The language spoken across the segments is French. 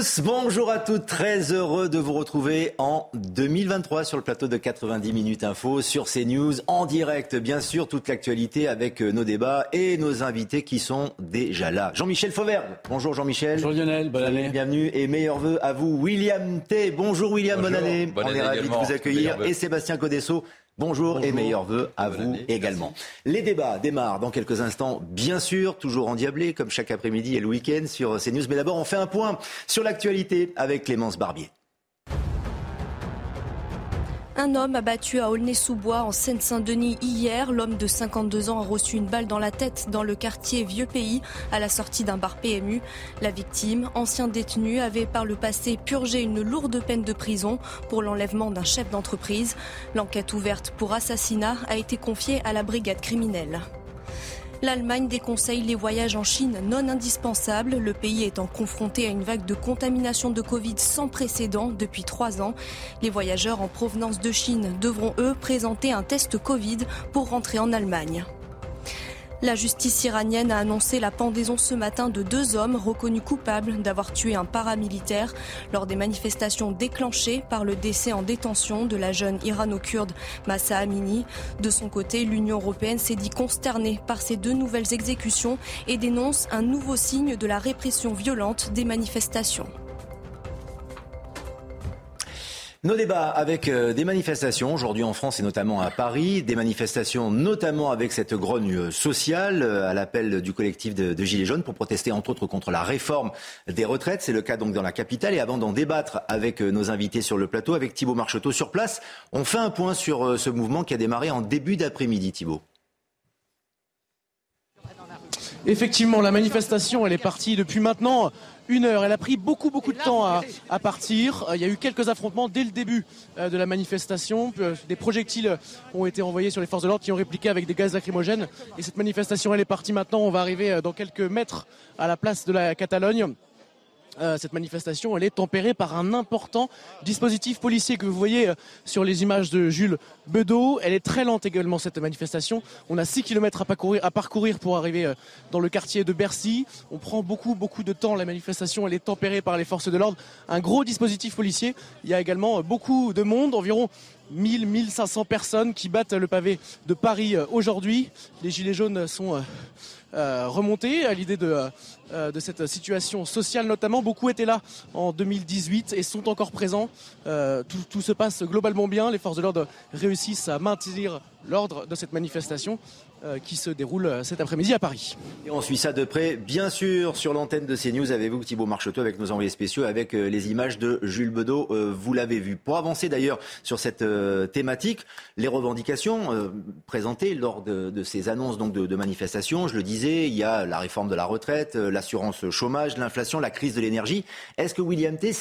tous, bonjour à toutes, très heureux de vous retrouver en 2023 sur le plateau de 90 minutes info sur CNews en direct bien sûr toute l'actualité avec euh, nos débats et nos invités qui sont déjà là. Jean-Michel Fauvergue, bonjour Jean-Michel. Bonjour Lionel, bonne année. Bienvenue et meilleurs vœux à vous William T. Bonjour William, bonne année. Bonne On année est ravis de vous accueillir et Sébastien Codesso. Bonjour, et meilleurs vœux à vous également. Les débats démarrent dans quelques instants, bien sûr, toujours endiablés, comme chaque après-midi et le week-end sur CNews. Mais d'abord, on fait un point sur l'actualité avec Clémence Barbier. Un homme abattu à Aulnay-sous-Bois en Seine-Saint-Denis hier. L'homme de 52 ans a reçu une balle dans la tête dans le quartier Vieux-Pays à la sortie d'un bar PMU. La victime, ancien détenu, avait par le passé purgé une lourde peine de prison pour l'enlèvement d'un chef d'entreprise. L'enquête ouverte pour assassinat a été confiée à la brigade criminelle. L'Allemagne déconseille les voyages en Chine non indispensables, le pays étant confronté à une vague de contamination de Covid sans précédent depuis trois ans. Les voyageurs en provenance de Chine devront, eux, présenter un test Covid pour rentrer en Allemagne. La justice iranienne a annoncé la pendaison ce matin de deux hommes reconnus coupables d'avoir tué un paramilitaire lors des manifestations déclenchées par le décès en détention de la jeune irano-kurde Massa Amini. De son côté, l'Union européenne s'est dit consternée par ces deux nouvelles exécutions et dénonce un nouveau signe de la répression violente des manifestations. Nos débats avec euh, des manifestations aujourd'hui en France et notamment à Paris, des manifestations notamment avec cette grogne euh, sociale euh, à l'appel du collectif de, Gilets jaunes pour protester entre autres contre la réforme des retraites. C'est le cas donc dans la capitale. Et avant d'en débattre avec nos invités sur le plateau, avec Thibault Marcheteau sur place, on fait un point sur ce mouvement qui a démarré en début d'après-midi, Thibault. Effectivement, la manifestation, elle est partie depuis maintenant une heure. Elle a pris beaucoup, beaucoup de temps à, à partir. Euh, Il y a eu quelques affrontements dès le début euh, de la manifestation. Euh, Des projectiles ont été envoyés sur les forces de l'ordre qui ont répliqué avec des gaz lacrymogènes. Et cette manifestation, elle est partie maintenant. On va arriver dans quelques mètres à la place de la Catalogne. Euh, cette manifestation, elle est tempérée par un important dispositif policier que vous voyez euh, sur les images de Jules Bedeau. Elle est très lente également, cette manifestation. On a 6 km à parcourir, pour arriver euh, dans le quartier de Bercy. On prend beaucoup, beaucoup de temps. La manifestation, elle est tempérée par les forces de l'ordre. Un gros dispositif policier. Il y a également beaucoup de monde, environ 1000, 1500 personnes qui battent le pavé de Paris aujourd'hui. Les Gilets jaunes sont euh, remontés à l'idée de, euh, de cette situation sociale notamment. Beaucoup étaient là en 2018 et sont encore présents. Euh, tout, se passe globalement bien. Les forces de l'ordre réussissent à maintenir l'ordre de cette manifestation qui se déroule euh, cet après-midi à Paris. Et on suit ça de près, bien sûr, sur l'antenne de CNews avec vous, Thibault Marcheteau, avec nos envoyés spéciaux, avec euh, les images de Jules Bedeau. Euh, vous l'avez vu. Pour avancer d'ailleurs sur cette euh, thématique, les revendications euh, présentées lors de, ces annonces donc de, manifestations, je le disais, il y a la réforme de la retraite, euh, l'assurance chômage, l'inflation, la crise de l'énergie. Est-ce que William T,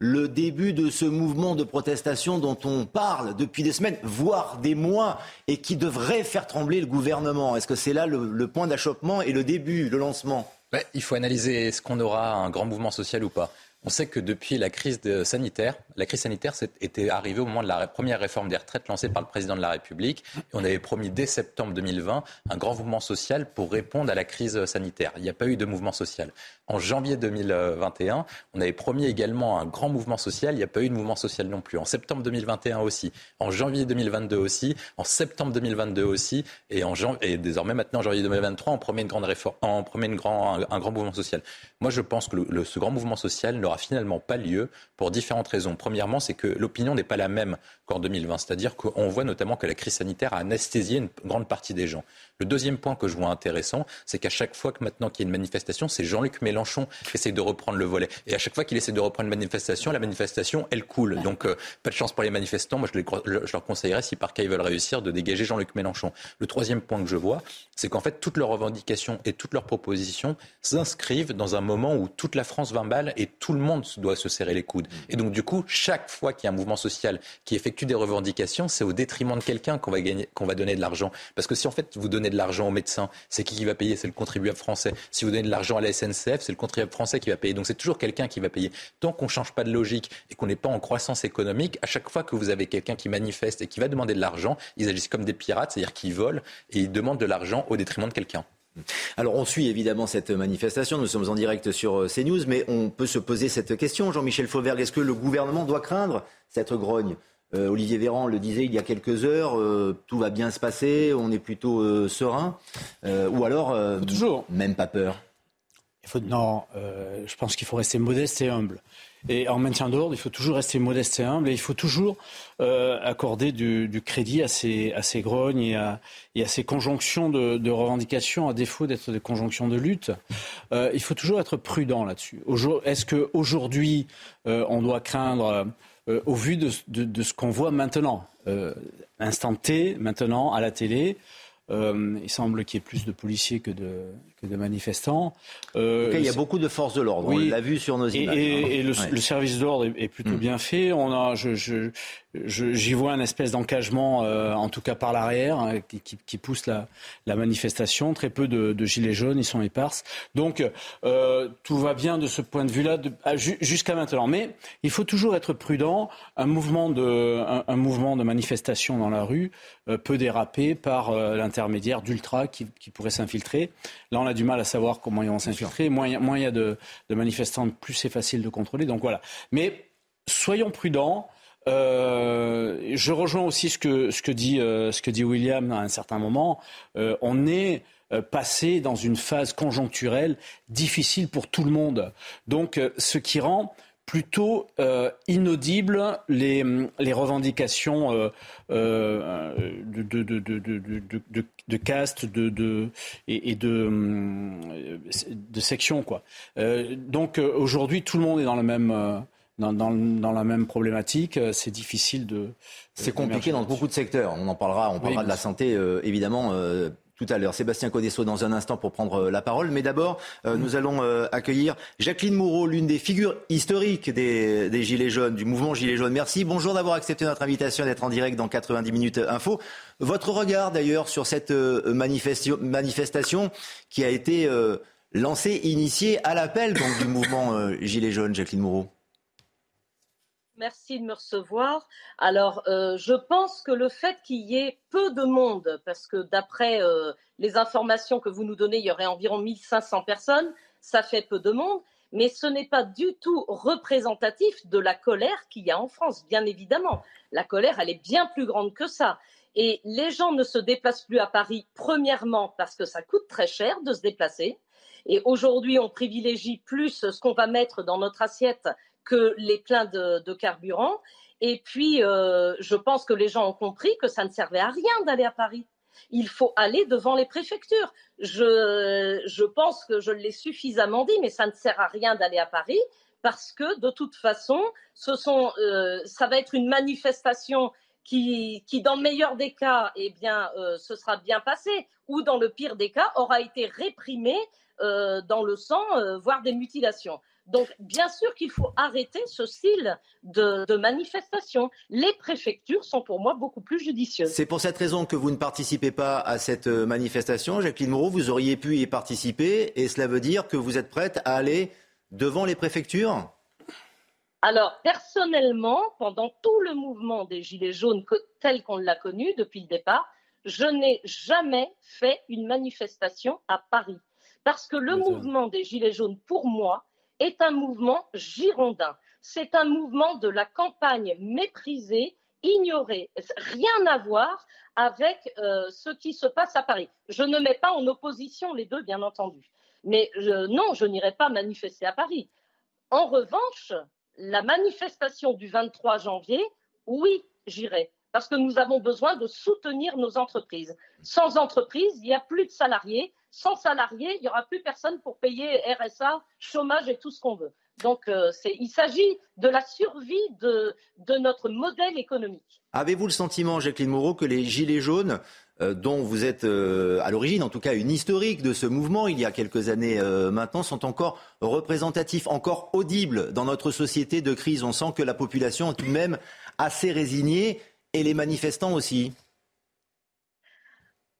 le début de ce mouvement de protestation dont on parle depuis des semaines, voire des mois, et qui devrait faire trembler le gouvernement Est-ce que c'est là le, point d'achoppement et le début, le lancement? Il faut analyser est-ce qu'on aura un grand mouvement social ou pas. On sait que depuis la crise sanitaire, la crise sanitaire était arrivée au moment de la première réforme des retraites lancée par le président de la République. Et on avait promis dès septembre 2020 un grand mouvement social pour répondre à la crise sanitaire. Il n'y a pas eu de mouvement social. En janvier 2021, on avait promis également un grand mouvement social. Il n'y a pas eu de mouvement social non plus. En septembre 2021 aussi. En janvier 2022 aussi. En septembre 2022 aussi. Et, en jan- et désormais maintenant en janvier 2023, on promet une grande réforme, on promet un, grand mouvement social. Moi, je pense que ce grand mouvement social n'aura finalement pas lieu pour différentes raisons. Premièrement, c'est que l'opinion n'est pas la même qu'en 2020. C'est-à-dire qu'on voit notamment que la crise sanitaire a anesthésié une grande partie des gens. Le deuxième point que je vois intéressant, c'est qu'à chaque fois que maintenant qu'il y a une manifestation, c'est Jean-Luc Mélenchon qui essaie de reprendre le volet. Et à chaque fois qu'il essaie de reprendre une manifestation, la manifestation, elle coule. Donc, euh, pas de chance pour les manifestants. Moi, je, je leur conseillerais, si par cas ils veulent réussir, de dégager Jean-Luc Mélenchon. Le troisième point que je vois, c'est qu'en fait, toutes leurs revendications et toutes leurs propositions s'inscrivent dans un moment où toute la France va mal et tout le monde doit se serrer les coudes. Et donc, du coup, chaque fois qu'il y a un mouvement social qui effectue des revendications, c'est au détriment de quelqu'un qu'on va, gagner, qu'on va donner de l'argent. Parce que si en fait vous donnez de l'argent aux médecins, c'est qui qui va payer? C'est le contribuable français. Si vous donnez de l'argent à la SNCF, c'est le contribuable français qui va payer. Donc c'est toujours quelqu'un qui va payer. Tant qu'on ne change pas de logique et qu'on n'est pas en croissance économique, à chaque fois que vous avez quelqu'un qui manifeste et qui va demander de l'argent, ils agissent comme des pirates, c'est-à-dire qu'ils volent et ils demandent de l'argent au détriment de quelqu'un. Alors on suit évidemment cette manifestation, nous sommes en direct sur euh, CNews, mais on peut se poser cette question, Jean-Michel Fauvergue, est-ce que le gouvernement doit craindre cette grogne? Euh, Olivier Véran le disait il y a quelques heures, euh, tout va bien se passer, on est plutôt euh, serein, ou alors toujours même pas peur. Il faut, non, je pense qu'il faut rester modeste et humble. Et en maintien d'ordre, il faut toujours rester modeste et humble et il faut toujours accorder du, crédit à ces, à ces grognes et à, et à ces conjonctions de, de revendications, à défaut d'être des conjonctions de lutte. il faut toujours être prudent là-dessus. Est-ce qu'aujourd'hui, on doit craindre euh, au vu de, ce qu'on voit maintenant. Euh, instant T, maintenant, à la télé, euh, il semble qu'il y ait plus de policiers que de, que de manifestants. Euh, il y a beaucoup de forces de l'ordre. Oui, on l'a vu sur nos images. Et, hein. le, service d'ordre est, plutôt mm. bien fait. On a, je, je, j'y vois un espèce d'encagement, euh, en tout cas par l'arrière, hein, qui, qui, pousse la, la, manifestation. Très peu de, de, gilets jaunes, ils sont éparses. Donc euh, tout va bien de ce point de vue-là jusqu'à maintenant. Mais il faut toujours être prudent. Un mouvement de, un, un mouvement de manifestation dans la rue peut déraper par l'intermédiaire d'ultra qui, qui pourraient s'infiltrer. Là, on a du mal à savoir comment ils vont s'infiltrer. Moins, il y a de, manifestants, plus c'est facile de contrôler. Donc voilà. Mais soyons prudents. Euh, je rejoins aussi ce que, ce, que dit, euh, ce que dit William à un certain moment. Euh, on est passé dans une phase conjoncturelle difficile pour tout le monde. Donc, ce qui rend plutôt euh, inaudibles les, les revendications euh, euh, de, de, de, de, caste de, et, de, de section. Quoi. donc aujourd'hui, tout le monde est dans, le même, dans, dans, dans la même problématique. C'est difficile de... C'est compliqué dans beaucoup de secteurs. On en parlera, on parlera de la santé, évidemment tout à l'heure. Sébastien Codesso dans un instant pour prendre euh, la parole. Mais d'abord, euh, nous allons euh, accueillir Jacqueline Moureau, l'une des figures historiques des, des, Gilets jaunes, du mouvement Gilets jaunes. Merci. Bonjour d'avoir accepté notre invitation d'être en direct dans 90 minutes info. Votre regard d'ailleurs sur cette manifestation qui a été lancée, initiée à l'appel du mouvement Gilets jaunes, Jacqueline Moureau. Merci de me recevoir. Alors, euh, je pense que le fait qu'il y ait peu de monde, parce que d'après euh, les informations que vous nous donnez, il y aurait environ 1500 personnes, ça fait peu de monde, mais ce n'est pas du tout représentatif de la colère qu'il y a en France, bien évidemment. La colère, elle est bien plus grande que ça. Et les gens ne se déplacent plus à Paris, premièrement, parce que ça coûte très cher de se déplacer. Et aujourd'hui, on privilégie plus ce qu'on va mettre dans notre assiette que les pleins de, carburant. Et puis, euh, je pense que les gens ont compris que ça ne servait à rien d'aller à Paris. Il faut aller devant les préfectures. Je, pense que je l'ai suffisamment dit, mais ça ne sert à rien d'aller à Paris parce que de toute façon, ce euh, ça va être une manifestation qui, dans le meilleur des cas, eh bien, euh, sera bien passé, ou dans le pire des cas, aura été réprimée dans le sang, voire des mutilations. Donc, bien sûr qu'il faut arrêter ce style de, manifestation. Les préfectures sont pour moi beaucoup plus judicieuses. C'est pour cette raison que vous ne participez pas à cette euh, manifestation. Jacqueline Moreau, vous auriez pu y participer et cela veut dire que vous êtes prête à aller devant les préfectures? Alors, personnellement, pendant tout le mouvement des Gilets jaunes tel qu'on l'a connu depuis le départ, je n'ai jamais fait une manifestation à Paris. Parce que le mouvement des Gilets jaunes, pour moi, est un mouvement girondin. C'est un mouvement de la campagne méprisée, ignorée. Rien à voir avec euh, ce qui se passe à Paris. Je ne mets pas en opposition les deux, bien entendu. Mais non, je n'irai pas manifester à Paris. En revanche, la manifestation du 23 janvier, oui, j'irai parce que nous avons besoin de soutenir nos entreprises. Sans entreprise, il n'y a plus de salariés. Sans salariés, il n'y aura plus personne pour payer RSA, chômage et tout ce qu'on veut. Donc, euh, il s'agit de la survie de, notre modèle économique. Avez-vous le sentiment, Jacqueline Moreau, que les Gilets jaunes, euh, dont vous êtes euh, à l'origine, en tout cas une historique de ce mouvement il y a quelques années maintenant, sont encore représentatifs, encore audibles dans notre société de crise? On sent que la population est tout de même assez résignée et les manifestants aussi.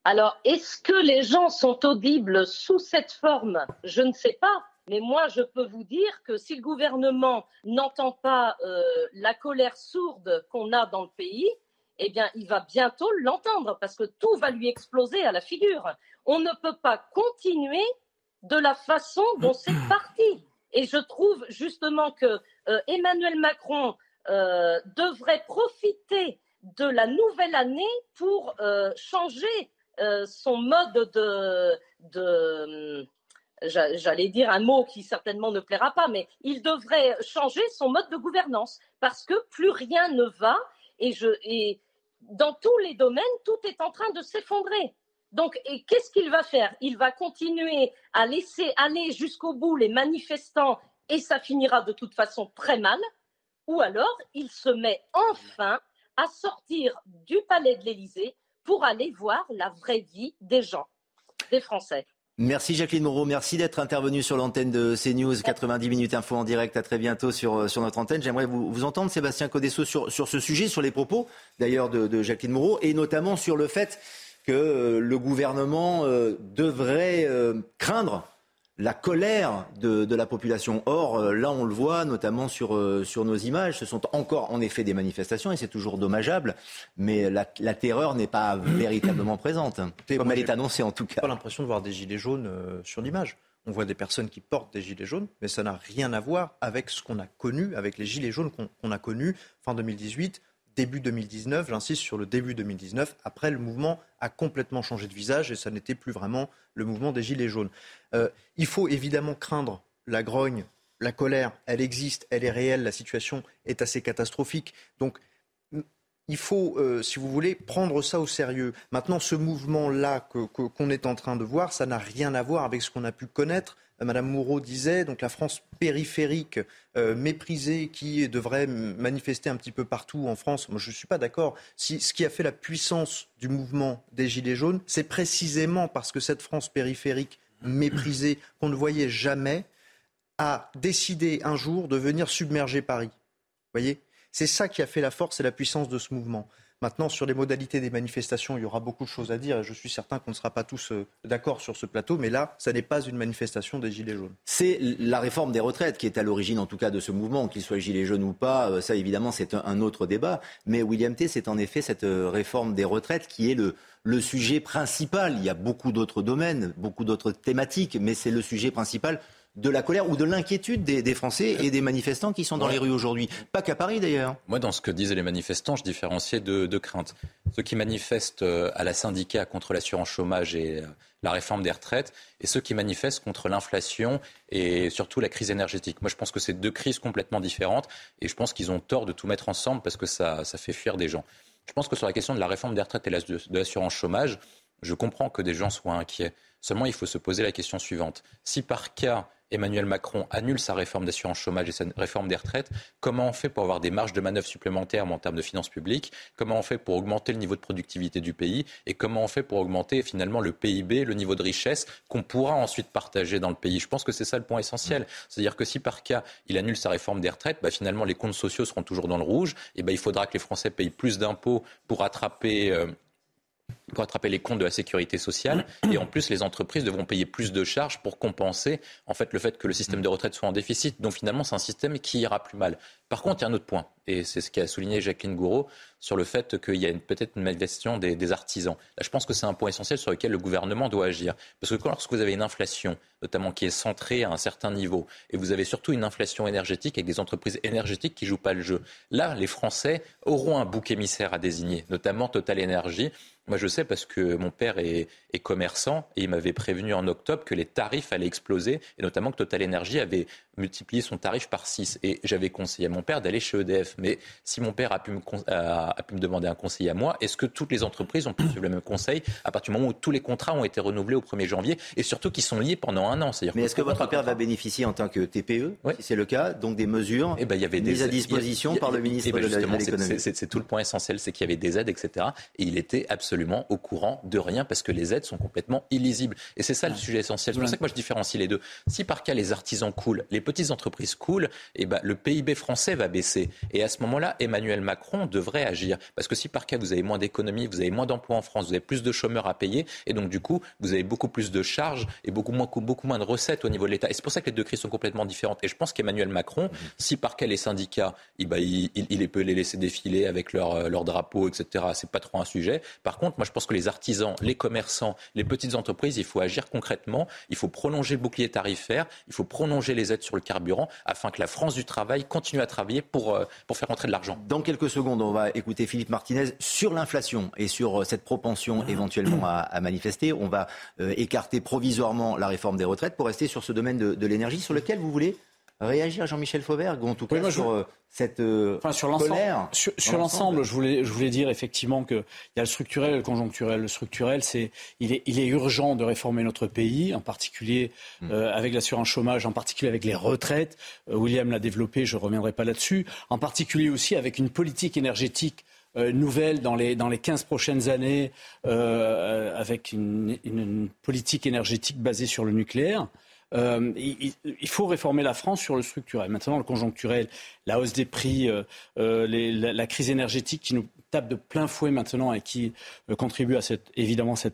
Alors, est-ce que les gens sont audibles sous cette forme? Je ne sais pas. Mais moi, je peux vous dire que si le gouvernement n'entend pas euh, la colère sourde qu'on a dans le pays, eh bien, il va bientôt l'entendre parce que tout va lui exploser à la figure. On ne peut pas continuer de la façon dont c'est parti. Et je trouve justement que euh, Emmanuel Macron euh, devrait profiter de la nouvelle année pour changer son mode de, de j'allais dire un mot qui certainement ne plaira pas, mais il devrait changer son mode de gouvernance parce que plus rien ne va et, je, et dans tous les domaines, tout est en train de s'effondrer. Donc, qu'est-ce qu'il va faire? Il va continuer à laisser aller jusqu'au bout les manifestants et ça finira de toute façon très mal, ou alors il se met enfin à sortir du palais de l'Élysée pour aller voir la vraie vie des gens, des Français. Merci Jacqueline Moreau, merci d'être intervenue sur l'antenne de CNews 90 minutes info en direct. À très bientôt sur, euh, sur notre antenne. J'aimerais vous, entendre, Sébastien Codesso, sur, sur ce sujet, sur les propos d'ailleurs de, de, Jacqueline Moreau, et notamment sur le fait que euh, le gouvernement euh, devrait craindre la colère de, la population. Or, euh, là, on le voit notamment sur, euh, sur nos images. Ce sont encore en effet des manifestations et c'est toujours dommageable, mais la, terreur n'est pas véritablement présente, comme elle est annoncée en tout cas. pas l'impression de voir des gilets jaunes euh, sur l'image. On voit des personnes qui portent des gilets jaunes, mais ça n'a rien à voir avec ce qu'on a connu, avec les gilets jaunes qu'on a connus fin 2018, début 2019, j'insiste sur le début 2019, après le mouvement a complètement changé de visage et ça n'était plus vraiment le mouvement des Gilets jaunes. Euh, il faut évidemment craindre la grogne, la colère, elle existe, elle est réelle, la situation est assez catastrophique. Donc il faut, euh, si vous voulez, prendre ça au sérieux. Maintenant, ce mouvement-là qu'on est en train de voir, ça n'a rien à voir avec ce qu'on a pu connaître Madame Moreau disait, donc la France périphérique euh, méprisée qui devrait manifester un petit peu partout en France. Moi, je ne suis pas d'accord. Ce qui a fait la puissance du mouvement des Gilets jaunes, c'est précisément parce que cette France périphérique méprisée qu'on ne voyait jamais a décidé un jour de venir submerger Paris. Vous voyez? C'est ça qui a fait la force et la puissance de ce mouvement. Maintenant, sur les modalités des manifestations, il y aura beaucoup de choses à dire et je suis certain qu'on ne sera pas tous euh, d'accord sur ce plateau, mais là, ça n'est pas une manifestation des Gilets jaunes. C'est la réforme des retraites qui est à l'origine, en tout cas, de ce mouvement, qu'il soit Gilets jaunes ou pas, euh, ça évidemment, c'est un autre débat. Mais William T, c'est en effet cette euh, réforme des retraites qui est le, le sujet principal. Il y a beaucoup d'autres domaines, beaucoup d'autres thématiques, mais c'est le sujet principal de la colère ou de l'inquiétude des, Français et des manifestants qui sont dans les rues aujourd'hui. Pas qu'à Paris d'ailleurs. Moi, dans ce que disaient les manifestants, je différenciais deux de craintes. Ceux qui manifestent euh, à la syndicat contre l'assurance chômage et euh, la réforme des retraites, et ceux qui manifestent contre l'inflation et surtout la crise énergétique. Moi, je pense que c'est deux crises complètement différentes, et je pense qu'ils ont tort de tout mettre ensemble parce que ça, ça fait fuir des gens. Je pense que sur la question de la réforme des retraites et de l'assurance chômage, je comprends que des gens soient inquiets. Seulement, il faut se poser la question suivante. Si par cas, Emmanuel Macron annule sa réforme d'assurance chômage et sa réforme des retraites, comment on fait pour avoir des marges de manœuvre supplémentaires en termes de finances publiques? Comment on fait pour augmenter le niveau de productivité du pays? Et comment on fait pour augmenter finalement le PIB, le niveau de richesse qu'on pourra ensuite partager dans le pays? Je pense que c'est ça le point essentiel. C'est-à-dire que si par cas il annule sa réforme des retraites, bah, finalement les comptes sociaux seront toujours dans le rouge. Et bah, il faudra que les Français payent plus d'impôts pour attraper euh, pour attraper les comptes de la sécurité sociale. Et en plus, les entreprises devront payer plus de charges pour compenser en fait, le fait que le système de retraite soit en déficit. Donc finalement, c'est un système qui ira plus mal. Par contre, il y a un autre point, et c'est ce qu'a souligné Jacqueline Gouraud, sur le fait qu'il y a peut-être une malversation des, des, artisans. Je pense que c'est un point essentiel sur lequel le gouvernement doit agir. Parce que lorsque vous avez une inflation, notamment qui est centrée à un certain niveau, et vous avez surtout une inflation énergétique avec des entreprises énergétiques qui ne jouent pas le jeu, là, les Français auront un bouc émissaire à désigner, notamment Total Énergie, moi, je sais parce que mon père est, commerçant et il m'avait prévenu en octobre que les tarifs allaient exploser et notamment que Total Energy avait multiplié son tarif par 6. Et j'avais conseillé à mon père d'aller chez EDF. Mais si mon père a pu me, a, pu me demander un conseil à moi, est-ce que toutes les entreprises ont pu suivre le même conseil à partir du moment où tous les contrats ont été renouvelés au 1er janvier et surtout qu'ils sont liés pendant un an? Mais est-ce que votre père va bénéficier en tant que TPE, si c'est le cas, donc des mesures eh ben, y avait mises à disposition par le ministre ben, de l'économie? C'est tout le point essentiel, c'est qu'il y avait des aides, etc. Et il était absolument au courant de rien parce que les aides sont complètement illisibles. Et c'est ça le sujet essentiel. C'est pour ça que moi je différencie les deux. Si par cas les artisans coulent, les petites entreprises coulent, eh ben, le PIB français va baisser. Et à ce moment-là, Emmanuel Macron devrait agir. Parce que si par cas vous avez moins d'économies, vous avez moins d'emplois en France, vous avez plus de chômeurs à payer, et donc du coup, vous avez beaucoup plus de charges et beaucoup moins, beaucoup moins de recettes au niveau de l'État. Et c'est pour ça que les deux crises sont complètement différentes. Et je pense qu'Emmanuel Macron, mmh. si par cas les syndicats, eh ben, il, il, peut les laisser défiler avec leur, euh, leur drapeau, etc., c'est pas trop un sujet. Par contre, moi je pense que les artisans, les commerçants, les petites entreprises, il faut agir concrètement, il faut prolonger le bouclier tarifaire, il faut prolonger les aides sur le carburant afin que la France du travail continue à travailler pour, euh, pour faire rentrer de l'argent. Dans quelques secondes, on va écouter Philippe Martinez sur l'inflation et sur euh, cette propension éventuellement à, manifester. On va euh, écarter provisoirement la réforme des retraites pour rester sur ce domaine de, l'énergie sur lequel vous voulez réagir, Jean-Michel Fauvert, ou en tout cas sur cette enfin, sur colère Sur, l'ensemble, je voulais, je voulais dire effectivement qu'il y a le structurel et le conjoncturel. Le structurel, c'est il est, il est urgent de réformer notre pays, en particulier hmm. euh, avec l'assurance chômage, en particulier avec les retraites. Euh, William l'a développé, je ne reviendrai pas là-dessus. En particulier aussi avec une politique énergétique euh, nouvelle dans les, dans les 15 prochaines années, avec une, une, politique énergétique basée sur le nucléaire. Euh, il, faut réformer la France sur le structurel. Maintenant, le conjoncturel, la hausse des prix, euh, euh, la, crise énergétique qui nous tape de plein fouet maintenant et qui contribue à cette,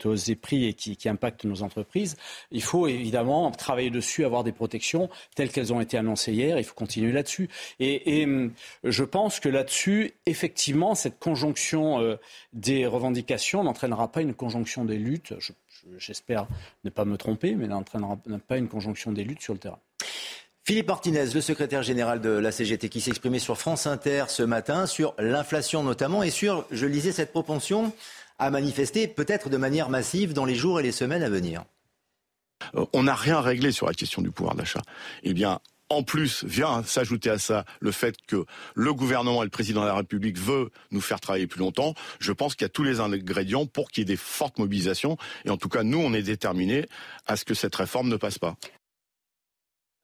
hausse des prix et qui, impacte nos entreprises. Il faut évidemment travailler dessus, avoir des protections telles qu'elles ont été annoncées hier. Il faut continuer là-dessus. Et, je pense que là-dessus, effectivement, cette conjonction des revendications n'entraînera pas une conjonction des luttes j'espère ne pas me tromper, mais n'entraînera pas une conjonction des luttes sur le terrain. Philippe Martinez, le secrétaire général de la CGT, qui s'exprimait sur France Inter ce matin sur l'inflation notamment et sur, je lisais, cette propension à manifester peut-être de manière massive dans les jours et les semaines à venir. Euh, on n'a rien réglé sur la question du pouvoir d'achat. Eh bien, en plus, vient s'ajouter à ça le fait que le gouvernement et le président de la République veut nous faire travailler plus longtemps. Je pense qu'il y a tous les ingrédients pour qu'il y ait des fortes mobilisations. Et en tout cas, nous, on est déterminés à ce que cette réforme ne passe pas.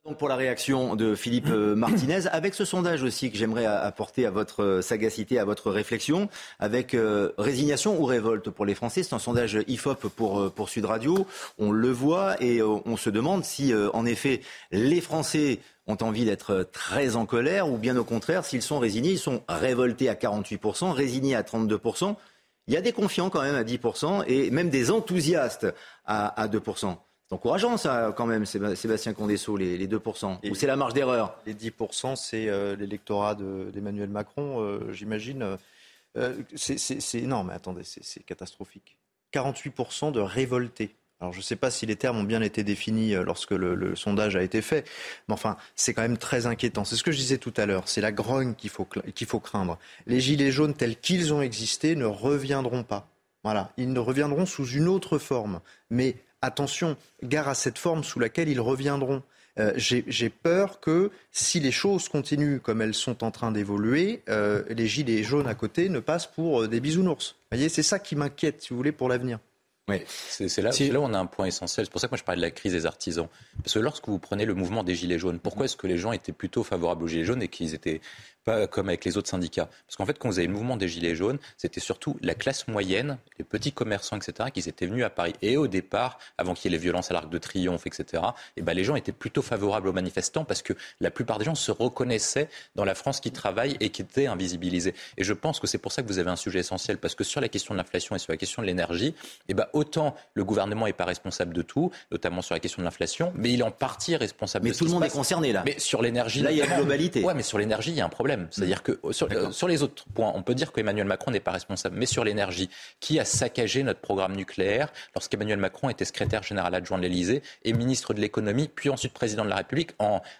Donc pour la réaction de Philippe euh, Martinez, avec ce sondage aussi que j'aimerais apporter à votre euh, sagacité, à votre réflexion, avec euh, résignation ou révolte pour les Français, c'est un sondage IFOP pour, pour Sud Radio, on le voit et on se demande si en effet les Français ont envie d'être très en colère ou bien au contraire, s'ils sont résignés, ils sont révoltés à 48%, résignés à 32%. Il y a des confiants quand même à 10% et même des enthousiastes à, à 2%. C'est encourageant ça quand même, Sébastien Condessot, les, les 2%. ou c'est la marge d'erreur? Les 10%, c'est euh, l'électorat d'Emmanuel Macron, euh, j'imagine. Euh, c'est énorme, attendez, c'est catastrophique. 48% de révoltés. Alors je ne sais pas si les termes ont bien été définis euh, lorsque le, sondage a été fait, mais enfin c'est quand même très inquiétant. C'est ce que je disais tout à l'heure, c'est la grogne qu'il faut, craindre. Les gilets jaunes tels qu'ils ont existé ne reviendront pas. Voilà, ils ne reviendront sous une autre forme. Mais attention, gare à cette forme sous laquelle ils reviendront. Euh, j'ai peur que si les choses continuent comme elles sont en train d'évoluer, euh, les gilets jaunes à côté ne passent pour des bisounours. Voyez, c'est ça qui m'inquiète, si vous voulez, pour l'avenir. Oui, c'est là, là, où on a un point essentiel. C'est pour ça que moi je parlais de la crise des artisans. Parce que lorsque vous prenez le mouvement des Gilets jaunes, pourquoi est-ce que les gens étaient plutôt favorables aux Gilets jaunes et qu'ils étaient pas comme avec les autres syndicats. Parce qu'en fait, quand vous avez le mouvement des Gilets jaunes, c'était surtout la classe moyenne, les petits commerçants, etc., qui étaient venus à Paris. Et au départ, avant qu'il y ait les violences à l'Arc de Triomphe, etc., et ben, les gens étaient plutôt favorables aux manifestants parce que la plupart des gens se reconnaissaient dans la France qui travaille et qui était invisibilisée. Et je pense que c'est pour ça que vous avez un sujet essentiel, parce que sur la question de l'inflation et sur la question de l'énergie, et ben, autant le gouvernement n'est pas responsable de tout, notamment sur la question de l'inflation, mais il est en partie responsable mais de tout le monde est concerné là. Mais sur l'énergie. Là, il y a une globalité. Ouais, mais sur l'énergie, il y a un problème. C'est-à-dire que euh, sur, les autres points, on peut dire qu'Emmanuel Macron n'est pas responsable. Mais sur l'énergie, qui a saccagé notre programme nucléaire lorsqu'Emmanuel Macron était secrétaire général adjoint de l'Elysée et ministre de l'économie, puis ensuite président de la République,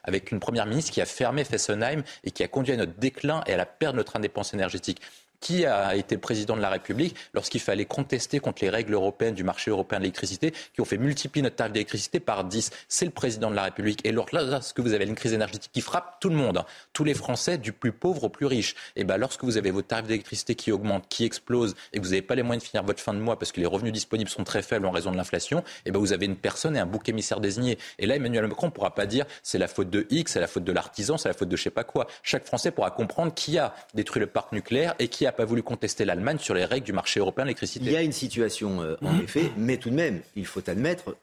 avec une première ministre qui a fermé Fessenheim et qui a conduit à notre déclin et à la perte de notre indépendance énergétique qui a été président de la République lorsqu'il fallait contester contre les règles européennes du marché européen de l'électricité qui ont fait multiplier notre tarif d'électricité par 10 C'est le président de la République. Et lorsque vous avez une crise énergétique qui frappe tout le monde, hein, tous les Français, du plus pauvre au plus riche, et ben lorsque vous avez vos tarifs d'électricité qui augmentent, qui explosent, et que vous n'avez pas les moyens de finir votre fin de mois parce que les revenus disponibles sont très faibles en raison de l'inflation, et ben vous avez une personne et un bouc émissaire désigné. Et là, Emmanuel Macron ne pourra pas dire c'est la faute de X, c'est la faute de l'artisan, c'est la faute de je sais pas quoi. Chaque Français pourra comprendre qui a détruit le parc nucléaire et qui n'a pas voulu contester l'Allemagne sur les règles du marché européen de l'électricité. Il y a une situation, euh, en effet, mais tout de même, il faut admettre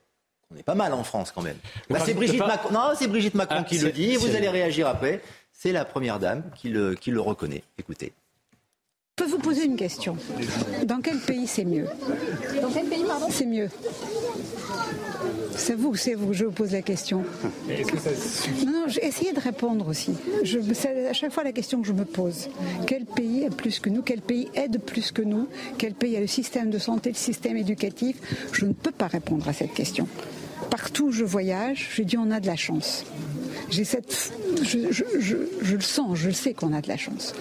qu'on est pas mal en France quand même. Bah, c'est Brigitte, Macron... non, c'est Brigitte Macron ah, qui le dit, et vous allez réagir après. C'est la première dame qui le, qui le reconnaît. Écoutez. Je peux vous poser une question. Dans quel pays c'est mieux Dans quel pays, pardon C'est mieux. C'est vous, c'est vous, je vous pose la question. Non, non, j'ai essayé de répondre aussi. c'est à chaque fois la question que je me pose. Quel pays est plus que nous? Quel pays aide plus que nous? Quel pays a le système de santé, le système éducatif? Je ne peux pas répondre à cette question. Partout où je voyage, je dis on a de la chance. J'ai cette, je, le sens, je sais qu'on a de la chance.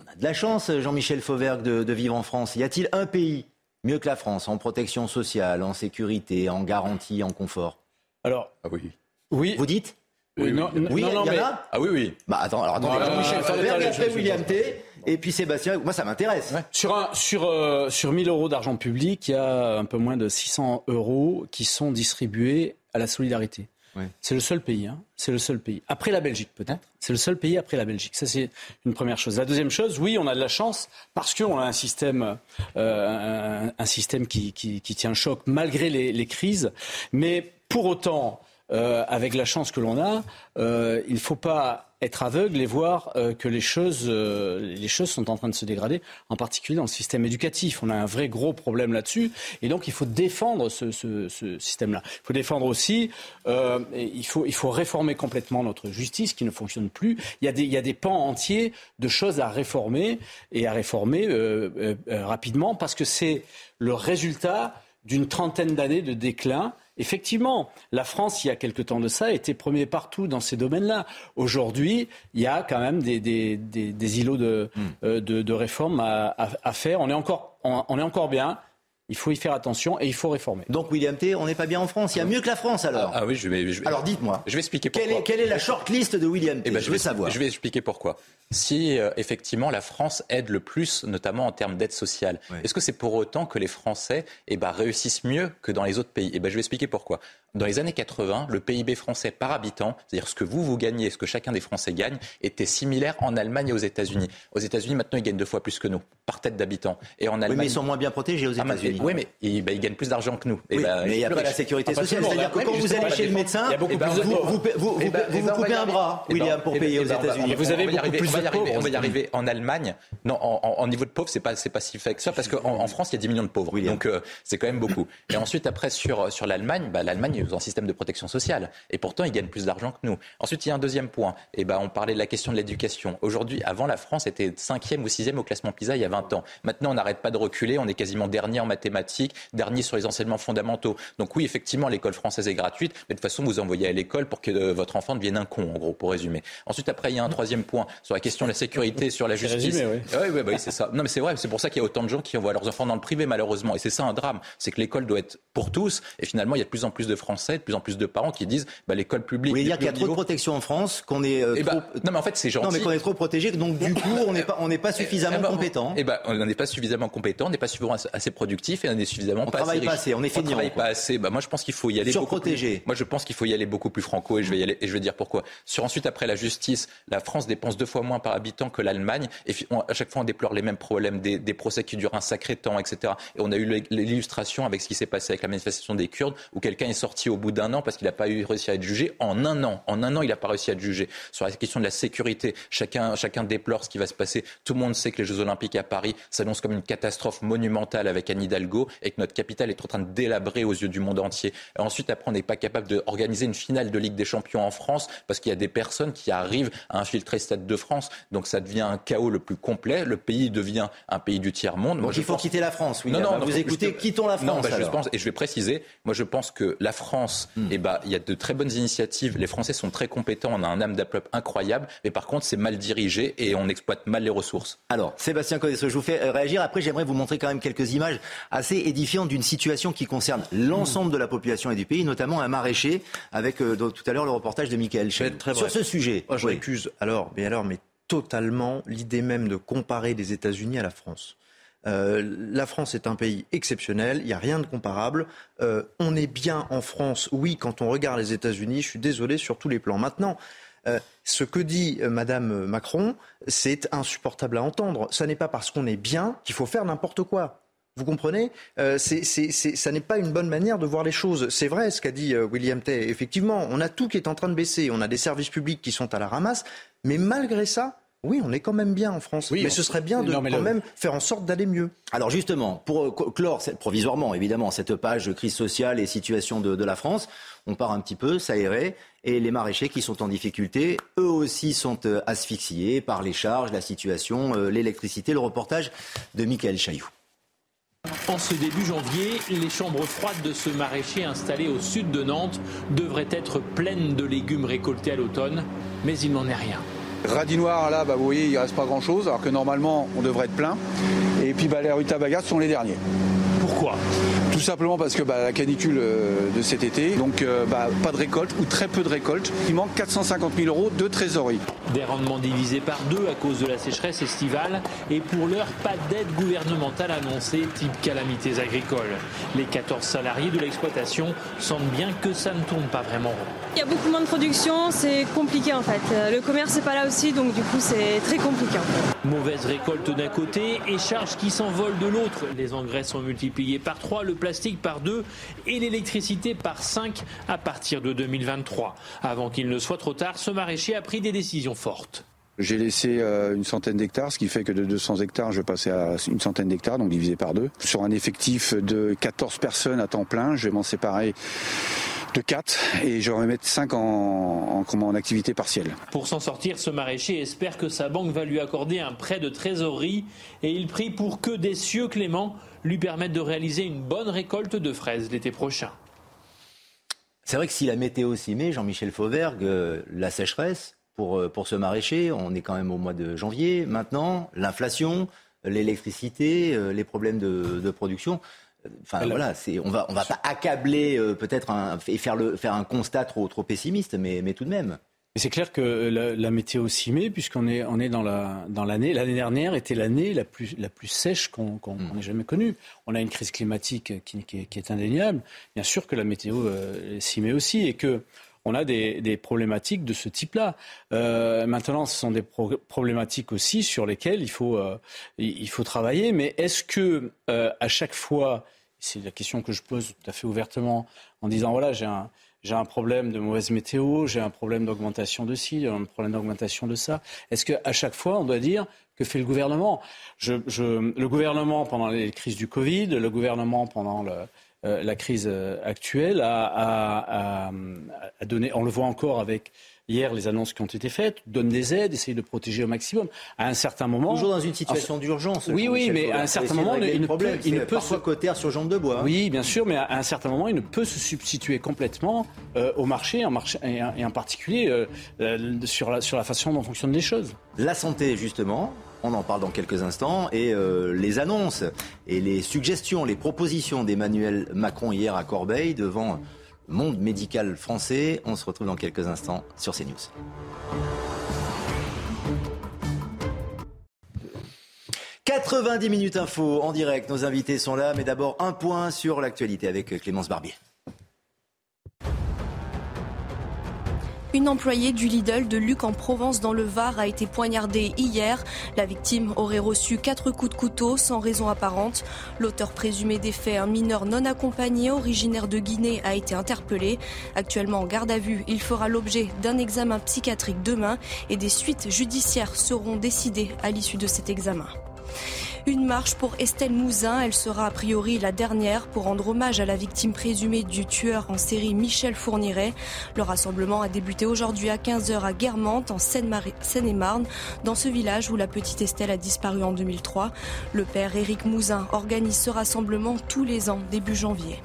On a de la chance, Jean-Michel Fauvergue, de vivre en France. Y a-t-il un pays mieux que la France en protection sociale, en sécurité, en garantie, en confort Alors, ah oui. Oui. Vous dites oui, non, oui, non, il y en a Ah oui, oui. Bah attends, alors attendez, Michel Faber, après William T, et puis Sébastien, moi ça m'intéresse. Sur, un, sur, euh, sur 1000 euros d'argent public, il y a un peu moins de 600 euros qui sont distribués à la solidarité. C'est le seul pays. Hein. C'est le seul pays. Après la Belgique, peut-être. C'est le seul pays après la Belgique. Ça, c'est une première chose. La deuxième chose, oui, on a de la chance parce qu'on a un système, euh, un, système qui, qui, tient choc malgré les, les crises. Mais pour autant, euh, avec la chance que l'on a, euh, il ne faut pas être aveugle et voir euh, que les choses, les choses sont en train de se dégrader, en particulier dans le système éducatif. On a un vrai gros problème là-dessus, et donc il faut défendre ce, système-là. Il faut défendre aussi, il, faut, il faut réformer complètement notre justice qui ne fonctionne plus. Il y a des, il y a des pans entiers de choses à réformer et à réformer rapidement parce que c'est le résultat d'une trentaine d'années de déclin Effectivement, la France, il y a quelque temps de ça, était premier partout dans ces domaines-là. Aujourd'hui, il y a quand même des, des, îlots de, hmm. euh, de, réformes à, à, faire. On est, encore, on est encore bien. Il faut y faire attention et il faut réformer. Donc, William T, on n'est pas bien en France. Il y a mieux que la France alors. Ah, oui, je vais. Alors, dites-moi. Je vais expliquer pourquoi. Quelle est, quelle est la shortlist de William T? Eh ben, je, vais savoir. Je vais expliquer pourquoi. Si euh, effectivement la France aide le plus, notamment en termes d'aide sociale, est-ce que c'est pour autant que les Français eh ben, réussissent mieux que dans les autres pays? Eh ben, Je vais expliquer pourquoi. Dans les années 80, le PIB français par habitant, c'est-à-dire ce que vous, vous gagnez, ce que chacun des Français gagne, était similaire en Allemagne et aux États-Unis. Aux États-Unis, maintenant, ils gagnent deux fois plus que nous, par tête d'habitant. Et en Allemagne. Oui, mais ils sont moins bien protégés aux ah, États-Unis. oui, mais ils, bah, ils, gagnent plus d'argent que nous. Et oui, bah, mais il n'y a pas la sécurité sociale. C'est-à-dire que quand vous allez chez le médecin, vous vous coupez un bras, William, pour payer aux États-Unis. Vous avez plus. On va y arriver en Allemagne. Non, en niveau de pauvres, c'est pas pas si fait que ça, parce qu'en France, il y a 10 millions de pauvres. Donc, euh, c'est quand même beaucoup. Et ensuite, après, sur l'Allemagne, bah, est un système de protection sociale. Et pourtant, ils gagnent plus d'argent que nous. Ensuite, il y a un deuxième point. Eh ben, on parlait de la question de l'éducation. Aujourd'hui, avant, la France était cinquième ou sixième au classement PISA il y a 20 ans. Maintenant, on n'arrête pas de reculer. On est quasiment dernier en mathématiques, dernier sur les enseignements fondamentaux. Donc oui, effectivement, l'école française est gratuite, mais de toute façon, vous envoyez à l'école pour que euh, votre enfant devienne un con, en gros, pour résumer. Ensuite, après, il y a un troisième point sur la question de la sécurité, sur la justice. oui, oui, oui, c'est ça. Non, mais c'est vrai. C'est pour ça qu'il y a autant de gens qui envoient leurs enfants dans le privé, malheureusement. Et c'est ça un drame. C'est que l'école doit être pour tous. Et finalement, il y a de plus en plus de Français, de plus en plus de parents qui disent bah, l'école publique. Vous voulez dire qu'il y a trop de protection en France, qu'on est euh, eh trop... Ben, non, mais en fait, c'est gentil. Non, mais qu'on est trop protégé, donc du coup, on n'est pas, on n'est pas suffisamment eh ben, compétent. Eh ben, on n'est pas suffisamment compétent, on n'est pas suffisamment assez productif et on n'est suffisamment on pas travaille pas assez. On est feignant. On travaille pas assez. Bah, moi, je pense qu'il faut y aller. Surprotégé. Moi, je pense qu'il faut y aller beaucoup plus franco et je vais y aller et je vais dire pourquoi. Sur ensuite après la justice, la France dépense deux fois moins par habitant que l'Allemagne et à chaque fois on déplore les mêmes problèmes, des, des procès qui durent un sacré temps, etc. Et on a eu l'illustration avec ce qui s'est passé avec la manifestation des Kurdes où quelqu'un est sorti au bout d'un an parce qu'il n'a pas eu réussi à être jugé en un an. En un an, il n'a pas réussi à être jugé. Sur la question de la sécurité, chacun, chacun déplore ce qui va se passer. Tout le monde sait que les Jeux Olympiques à Paris s'annoncent comme une catastrophe monumentale avec Anne Hidalgo et que notre capitale est en train de délabrer aux yeux du monde entier. Et ensuite, après, on n'est pas capable d'organiser une finale de Ligue des Champions en France parce qu'il y a des personnes qui arrivent à infiltrer Stade de France. Donc ça devient un chaos le plus complet. Le pays devient un pays du tiers-monde. Donc il faut quitter la France, oui. Non, non, vous écoutez, quittons la France. Non, bah, je pense, et je vais préciser, moi je pense que la France France, hmm. eh ben, il y a de très bonnes initiatives. Les Français sont très compétents. On a un âme d'applop incroyable. Mais par contre, c'est mal dirigé et on exploite mal les ressources. Alors, Sébastien Codesso, je vous fais euh, réagir. Après, j'aimerais vous montrer quand même quelques images assez édifiantes d'une situation qui concerne l'ensemble de la population et du pays, notamment un maraîcher, avec euh, tout à l'heure le reportage de Michael Sur ce sujet. Moi, je récuse alors, mais alors, mais totalement l'idée même de comparer les États-Unis à la France. Euh, la France est un pays exceptionnel, il n'y a rien de comparable. Euh, on est bien en France, oui, quand on regarde les États-Unis, je suis désolé sur tous les plans. Maintenant, euh, ce que dit Madame Macron, c'est insupportable à entendre. Ce n'est pas parce qu'on est bien qu'il faut faire n'importe quoi. Vous comprenez? Ça n'est pas une bonne manière de voir les choses. C'est vrai ce qu'a dit William Tay. Effectivement, on a tout qui est en train de baisser. On a des services publics qui sont à la ramasse. Mais malgré ça, oui, on est quand même bien en France. mais ce serait bien de quand même faire en sorte d'aller mieux. Alors justement, pour euh, clore provisoirement, évidemment, cette page crise sociale et situation de, la France, on part un petit peu s'aérer. Et les maraîchers qui sont en difficulté, eux aussi sont euh, asphyxiés par les charges, la situation, euh, l'électricité. Le reportage de Michael Chailloux. En ce début janvier, les chambres froides de ce maraîcher installé au sud de Nantes devraient être pleines de légumes récoltés à l'automne, mais il n'en est rien. Radis noir, là, bah, vous voyez, il ne reste pas grand-chose, alors que normalement, on devrait être plein. Et puis, bah, les rutabagas sont les derniers. Pourquoi? Tout simplement parce que bah, la canicule euh, de cet été, donc euh, bah, pas de récolte ou très peu de récolte. Il manque 450 000 euros de trésorerie. Des rendements divisés par deux à cause de la sécheresse estivale et pour l'heure, pas d'aide gouvernementale annoncée type calamités agricoles. Les 14 salariés de l'exploitation sentent bien que ça ne tourne pas vraiment rond. Il y a beaucoup moins de production, c'est compliqué en fait. Euh, le commerce n'est pas là aussi, donc du coup c'est très compliqué. Mauvaise récolte d'un côté et charges qui s'envolent de l'autre. Les engrais sont multipliés par 3, le plastique par 2 et l'électricité par 5 à partir de 2023. Avant qu'il ne soit trop tard, ce maraîcher a pris des décisions fortes. J'ai laissé euh, une centaine d'hectares, ce qui fait que de 200 hectares, je passais à une centaine d'hectares, donc divisé par deux. Sur un effectif de 14 personnes à temps plein, je vais m'en séparer de 4 et je vais mettre 5 en, en, en activité partielle. Pour s'en sortir, ce maraîcher espère que sa banque va lui accorder un prêt de trésorerie et il prie pour que des cieux cléments lui permettent de réaliser une bonne récolte de fraises l'été prochain. C'est vrai que si la météo s'y met, Jean-Michel Fauvergue, euh, la sécheresse pour, euh, pour ce maraîcher, on est quand même au mois de janvier maintenant, l'inflation, l'électricité, euh, les problèmes de, de production. Enfin voilà, c'est, on va on va pas accabler euh, peut-être et faire le faire un constat trop trop pessimiste, mais mais tout de même. Mais c'est clair que la, météo s'y met puisqu'on est on est dans la dans l'année l'année dernière était l'année la plus la plus sèche qu'on qu'on hmm. ait jamais connue. On a une crise climatique qui, qui, qui est indéniable. Bien sûr que la météo euh, s'y met aussi et que on a des, des problématiques de ce type-là. Euh, maintenant, ce sont des problématiques aussi sur lesquelles il faut, euh, il faut travailler. Mais est-ce que euh, à chaque fois, c'est la question que je pose tout à fait ouvertement, en disant voilà, j'ai un, j'ai un problème de mauvaise météo, j'ai un problème d'augmentation de ci, un problème d'augmentation de ça. Est-ce qu'à chaque fois, on doit dire que fait le gouvernement? Je, je, Le gouvernement pendant les crises du Covid, le gouvernement pendant le, euh, la crise euh, actuelle a, a, donné, on le voit encore avec hier les annonces qui ont été faites, donne des aides, essaye de protéger au maximum. À un certain moment, toujours dans une situation d'urgence. Oui, oui, mais à un certain moment, il, ne peut, il ne peut se... sur jambe de bois. Hein. Oui, bien sûr, mais à un certain moment, il ne peut se substituer complètement euh, au marché, en marché et, en particulier sur, la, sur la façon dont fonctionnent les choses. La santé, justement, on en parle dans quelques instants. Et euh, les annonces et les suggestions, les propositions d'Emmanuel Macron hier à Corbeil devant monde médical français. On se retrouve dans quelques instants sur CNews. « 90 minutes info en direct. Nos invités sont là, mais d'abord un point sur l'actualité avec Clémence Barbier. Une employée du Lidl de Luc en Provence dans le Var a été poignardée hier. La victime aurait reçu quatre coups de couteau sans raison apparente. L'auteur présumé des faits, un mineur non accompagné originaire de Guinée, a été interpellé. Actuellement en garde à vue, il fera l'objet d'un examen psychiatrique demain et des suites judiciaires seront décidées à l'issue de cet examen. Une marche pour Estelle Mouzin. Elle sera a priori la dernière pour rendre hommage à la victime présumée du tueur en série Michel Fourniret. Le rassemblement a débuté aujourd'hui à 15h à Guermantes, en Seine-et-Marne, dans ce village où la petite Estelle a disparu en 2003. Le père Éric Mouzin organise ce rassemblement tous les ans début janvier.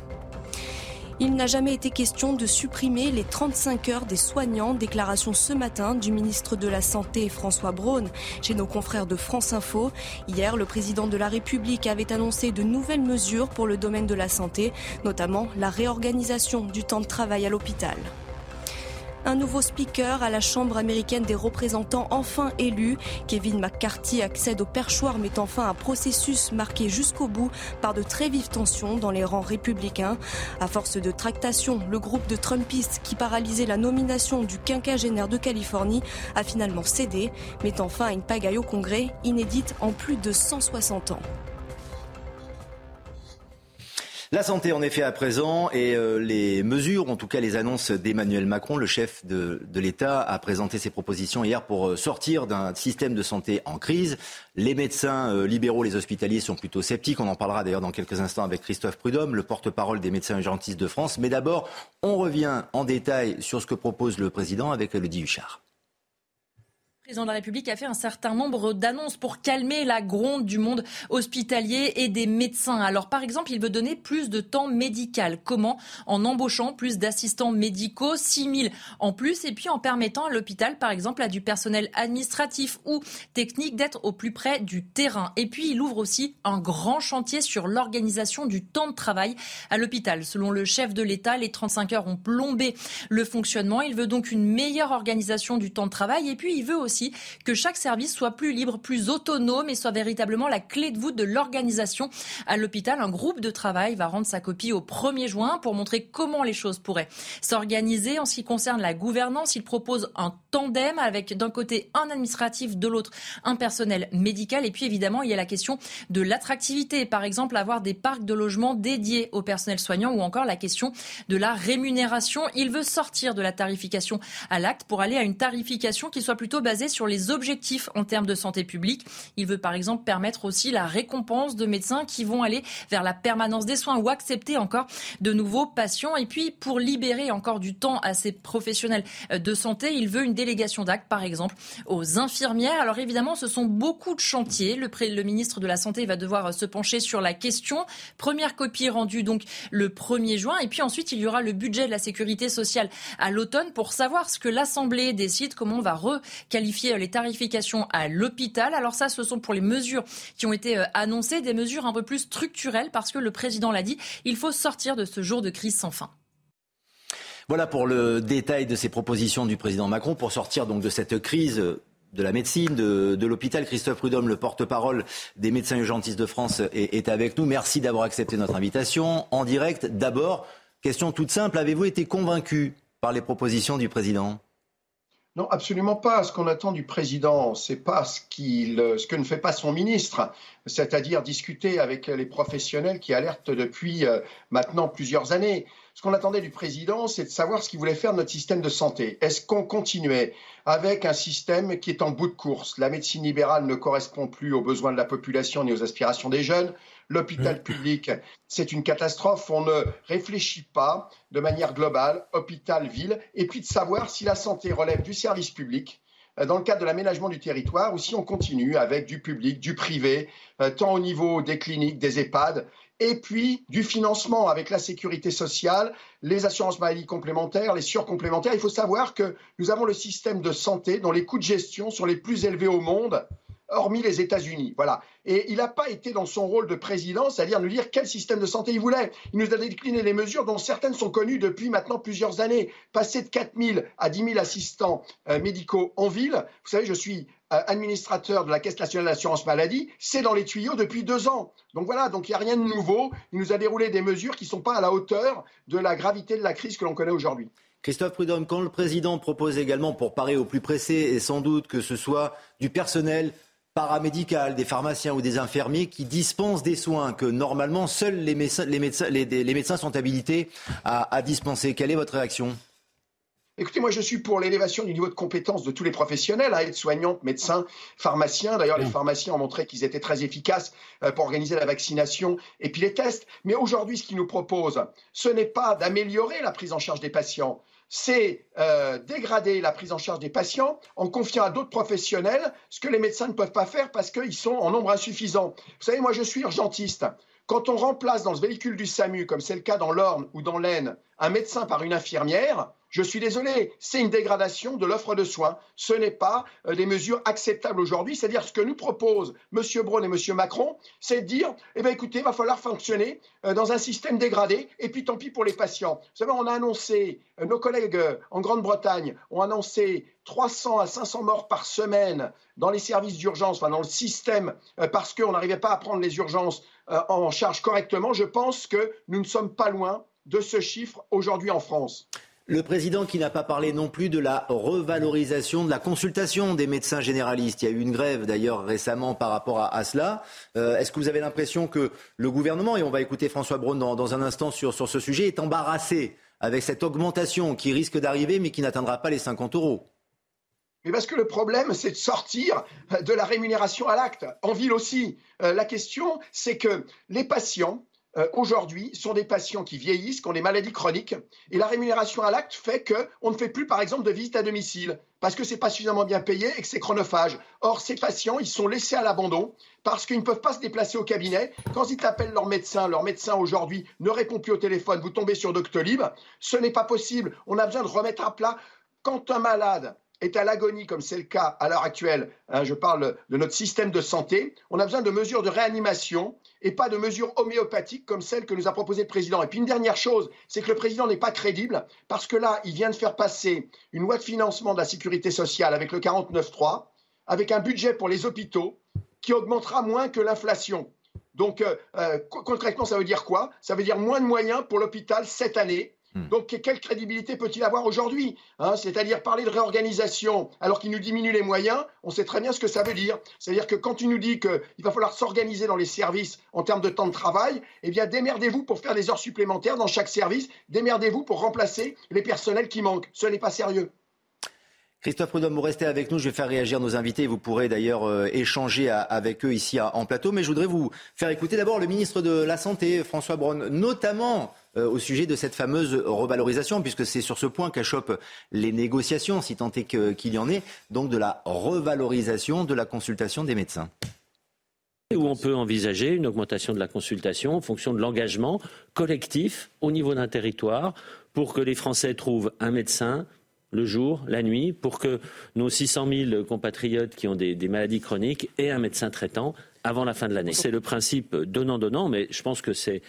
Il n'a jamais été question de supprimer les 35 heures des soignants. Déclaration ce matin du ministre de la Santé François Braun chez nos confrères de France Info. Hier, le président de la République avait annoncé de nouvelles mesures pour le domaine de la santé, notamment la réorganisation du temps de travail à l'hôpital. Un nouveau speaker à la Chambre américaine des représentants enfin élu. Kevin McCarthy accède au perchoir mettant fin à un processus marqué jusqu'au bout par de très vives tensions dans les rangs républicains. À force de tractation, le groupe de Trumpistes qui paralysait la nomination du quinquagénaire de Californie a finalement cédé, mettant fin à une pagaille au Congrès inédite en plus de 160 ans. La santé, en effet, à présent, et euh, les mesures, en tout cas les annonces d'Emmanuel Macron, le chef de, l'État, a présenté ses propositions hier pour euh, sortir d'un système de santé en crise. Les médecins euh, libéraux, les hospitaliers sont plutôt sceptiques. On en parlera d'ailleurs dans quelques instants avec Christophe Prudhomme, le porte-parole des médecins urgentistes de France. Mais d'abord, on revient en détail sur ce que propose le président avec Elodie Huchard. Le président de la République a fait un certain nombre d'annonces pour calmer la gronde du monde hospitalier et des médecins. Alors, par exemple, il veut donner plus de temps médical. Comment? En embauchant plus d'assistants médicaux, 6 000 en plus, et puis en permettant à l'hôpital, par exemple, à du personnel administratif ou technique d'être au plus près du terrain. Et puis, il ouvre aussi un grand chantier sur l'organisation du temps de travail à l'hôpital. Selon le chef de l'État, les 35 heures ont plombé le fonctionnement. Il veut donc une meilleure organisation du temps de travail et puis il veut aussi que chaque service soit plus libre, plus autonome et soit véritablement la clé de voûte de l'organisation à l'hôpital. Un groupe de travail va rendre sa copie au 1er juin pour montrer comment les choses pourraient s'organiser. En ce qui concerne la gouvernance, il propose un tandem avec d'un côté un administratif, de l'autre un personnel médical. Et puis évidemment, il y a la question de l'attractivité. Par exemple, avoir des parcs de logements dédiés au personnel soignant ou encore la question de la rémunération. Il veut sortir de la tarification à l'acte pour aller à une tarification qui soit plutôt basée sur les objectifs en termes de santé publique. Il veut par exemple permettre aussi la récompense de médecins qui vont aller vers la permanence des soins ou accepter encore de nouveaux patients. Et puis pour libérer encore du temps à ces professionnels de santé, il veut une délégation d'actes par exemple aux infirmières. Alors évidemment, ce sont beaucoup de chantiers. Le, ministre de la Santé va devoir se pencher sur la question. Première copie rendue donc le 1er juin. Et puis ensuite, il y aura le budget de la sécurité sociale à l'automne pour savoir ce que l'Assemblée décide, comment on va requalifier euh, les tarifications à l'hôpital. Alors ça, ce sont pour les mesures qui ont été euh, annoncées, des mesures un peu plus structurelles parce que le président l'a dit, il faut sortir de ce jour de crise sans fin. Voilà pour le détail de ces propositions du président Macron pour sortir donc de cette crise de la médecine, de, l'hôpital. Christophe Prudhomme, le porte-parole des médecins urgentistes de France, est avec nous. Merci d'avoir accepté notre invitation en direct. D'abord, question toute simple, avez-vous été convaincu par les propositions du président? Non, absolument pas. Ce qu'on attend du président, c'est pas ce, qu'il, ce que ne fait pas son ministre, c'est-à-dire discuter avec les professionnels qui alertent depuis euh, maintenant plusieurs années. Ce qu'on attendait du président, c'est de savoir ce qu'il voulait faire de notre système de santé. Est-ce qu'on continuait avec un système qui est en bout de course? La médecine libérale ne correspond plus aux besoins de la population ni aux aspirations des jeunes. L'hôpital public, c'est une catastrophe. On ne réfléchit pas de manière globale, hôpital, ville, et puis de savoir si la santé relève du service public euh, dans le cadre de l'aménagement du territoire ou si on continue avec du public, du privé, euh, tant au niveau des cliniques, des EHPAD, et puis du financement avec la sécurité sociale, les assurances maladies complémentaires, les surcomplémentaires. Il faut savoir que nous avons le système de santé dont les coûts de gestion sont les plus élevés au monde hormis les États-Unis. Voilà. Et il n'a pas été dans son rôle de président, c'est-à-dire nous dire quel système de santé il voulait. Il nous a décliné les mesures dont certaines sont connues depuis maintenant plusieurs années. Passer de 4 000 à 10 000 assistants euh, médicaux en ville. Vous savez, je suis euh, administrateur de la Caisse nationale d'assurance maladie, c'est dans les tuyaux depuis deux ans. Donc voilà, donc il n'y a rien de nouveau. Il nous a déroulé des mesures qui ne sont pas à la hauteur de la gravité de la crise que l'on connaît aujourd'hui. Christophe Prudhomme, quand le président propose également, pour parer au plus pressé, et sans doute que ce soit du personnel paramédicales, des pharmaciens ou des infirmiers qui dispensent des soins que normalement seuls les médecins, les médecins, les, médecins sont habilités à, dispenser. Quelle est votre réaction? Écoutez, moi je suis pour l'élévation du niveau de compétence de tous les professionnels, hein, aides-soignantes, médecins, pharmaciens. D'ailleurs, les pharmaciens ont montré qu'ils étaient très efficaces euh, pour organiser la vaccination et puis les tests. Mais aujourd'hui, ce qu'ils nous proposent, ce n'est pas d'améliorer la prise en charge des patients, c'est euh, dégrader la prise en charge des patients en confiant à d'autres professionnels ce que les médecins ne peuvent pas faire parce qu'ils sont en nombre insuffisant. Vous savez, moi je suis urgentiste. Quand on remplace dans ce véhicule du SAMU, comme c'est le cas dans l'Orne ou dans l'Aisne, un médecin par une infirmière, je suis désolé, c'est une dégradation de l'offre de soins. Ce n'est pas euh, des mesures acceptables aujourd'hui. C'est-à-dire ce que nous proposent M. Braun et M. Macron, c'est de dire, eh bien écoutez, il va falloir fonctionner euh, dans un système dégradé, et puis tant pis pour les patients. Vous savez, on a annoncé, euh, nos collègues en Grande-Bretagne ont annoncé 300 à 500 morts par semaine dans les services d'urgence, enfin dans le système, parce qu'on n'arrivait pas à prendre les urgences en charge correctement. Je pense que nous ne sommes pas loin de ce chiffre aujourd'hui en France. Le président qui n'a pas parlé non plus de la revalorisation de la consultation des médecins généralistes. Il y a eu une grève d'ailleurs récemment par rapport à, cela. Euh, est-ce que vous avez l'impression que le gouvernement, et on va écouter François Braun dans, un instant sur, ce sujet, est embarrassé avec cette augmentation qui risque d'arriver mais qui n'atteindra pas les 50 euros? Mais parce que le problème, c'est de sortir de la rémunération à l'acte, en ville aussi. Euh, la question, c'est que les patients, euh, aujourd'hui sont des patients qui vieillissent, qui ont des maladies chroniques, et la rémunération à l'acte fait qu'on ne fait plus, par exemple, de visite à domicile, parce que c'est pas suffisamment bien payé et que c'est chronophage. Or, ces patients, ils sont laissés à l'abandon parce qu'ils ne peuvent pas se déplacer au cabinet. Quand ils appellent leur médecin, leur médecin aujourd'hui ne répond plus au téléphone, vous tombez sur Doctolib. Ce n'est pas possible. On a besoin de remettre à plat. Quand un malade est à l'agonie, comme c'est le cas à l'heure actuelle, hein, je parle de notre système de santé, on a besoin de mesures de réanimation et pas de mesures homéopathiques comme celles que nous a proposées le président. Et puis une dernière chose, c'est que le président n'est pas crédible parce que là, il vient de faire passer une loi de financement de la sécurité sociale avec le 49.3, avec un budget pour les hôpitaux qui augmentera moins que l'inflation. Donc euh, euh, concrètement, ça veut dire quoi? Ça veut dire moins de moyens pour l'hôpital cette année. Donc, quelle crédibilité peut-il avoir aujourd'hui hein? C'est-à-dire parler de réorganisation alors qu'il nous diminue les moyens, on sait très bien ce que ça veut dire. C'est-à-dire que quand tu nous dis qu'il va falloir s'organiser dans les services en termes de temps de travail, eh bien, démerdez-vous pour faire des heures supplémentaires dans chaque service, démerdez-vous pour remplacer les personnels qui manquent. Ce n'est pas sérieux. Christophe Prudhomme, vous restez avec nous. Je vais faire réagir nos invités. Vous pourrez d'ailleurs euh, échanger avec eux ici en plateau. Mais je voudrais vous faire écouter d'abord le ministre de la Santé, François Braun, notamment euh, au sujet de cette fameuse revalorisation, puisque c'est sur ce point qu'achoppent les négociations, si tant est qu'il y en ait, donc de la revalorisation de la consultation des médecins où on peut envisager une augmentation de la consultation en fonction de l'engagement collectif au niveau d'un territoire pour que les Français trouvent un médecin le jour, la nuit, pour que nos 600 000 compatriotes qui ont des, maladies chroniques aient un médecin traitant avant la fin de l'année. C'est le principe donnant-donnant, mais je pense que c'est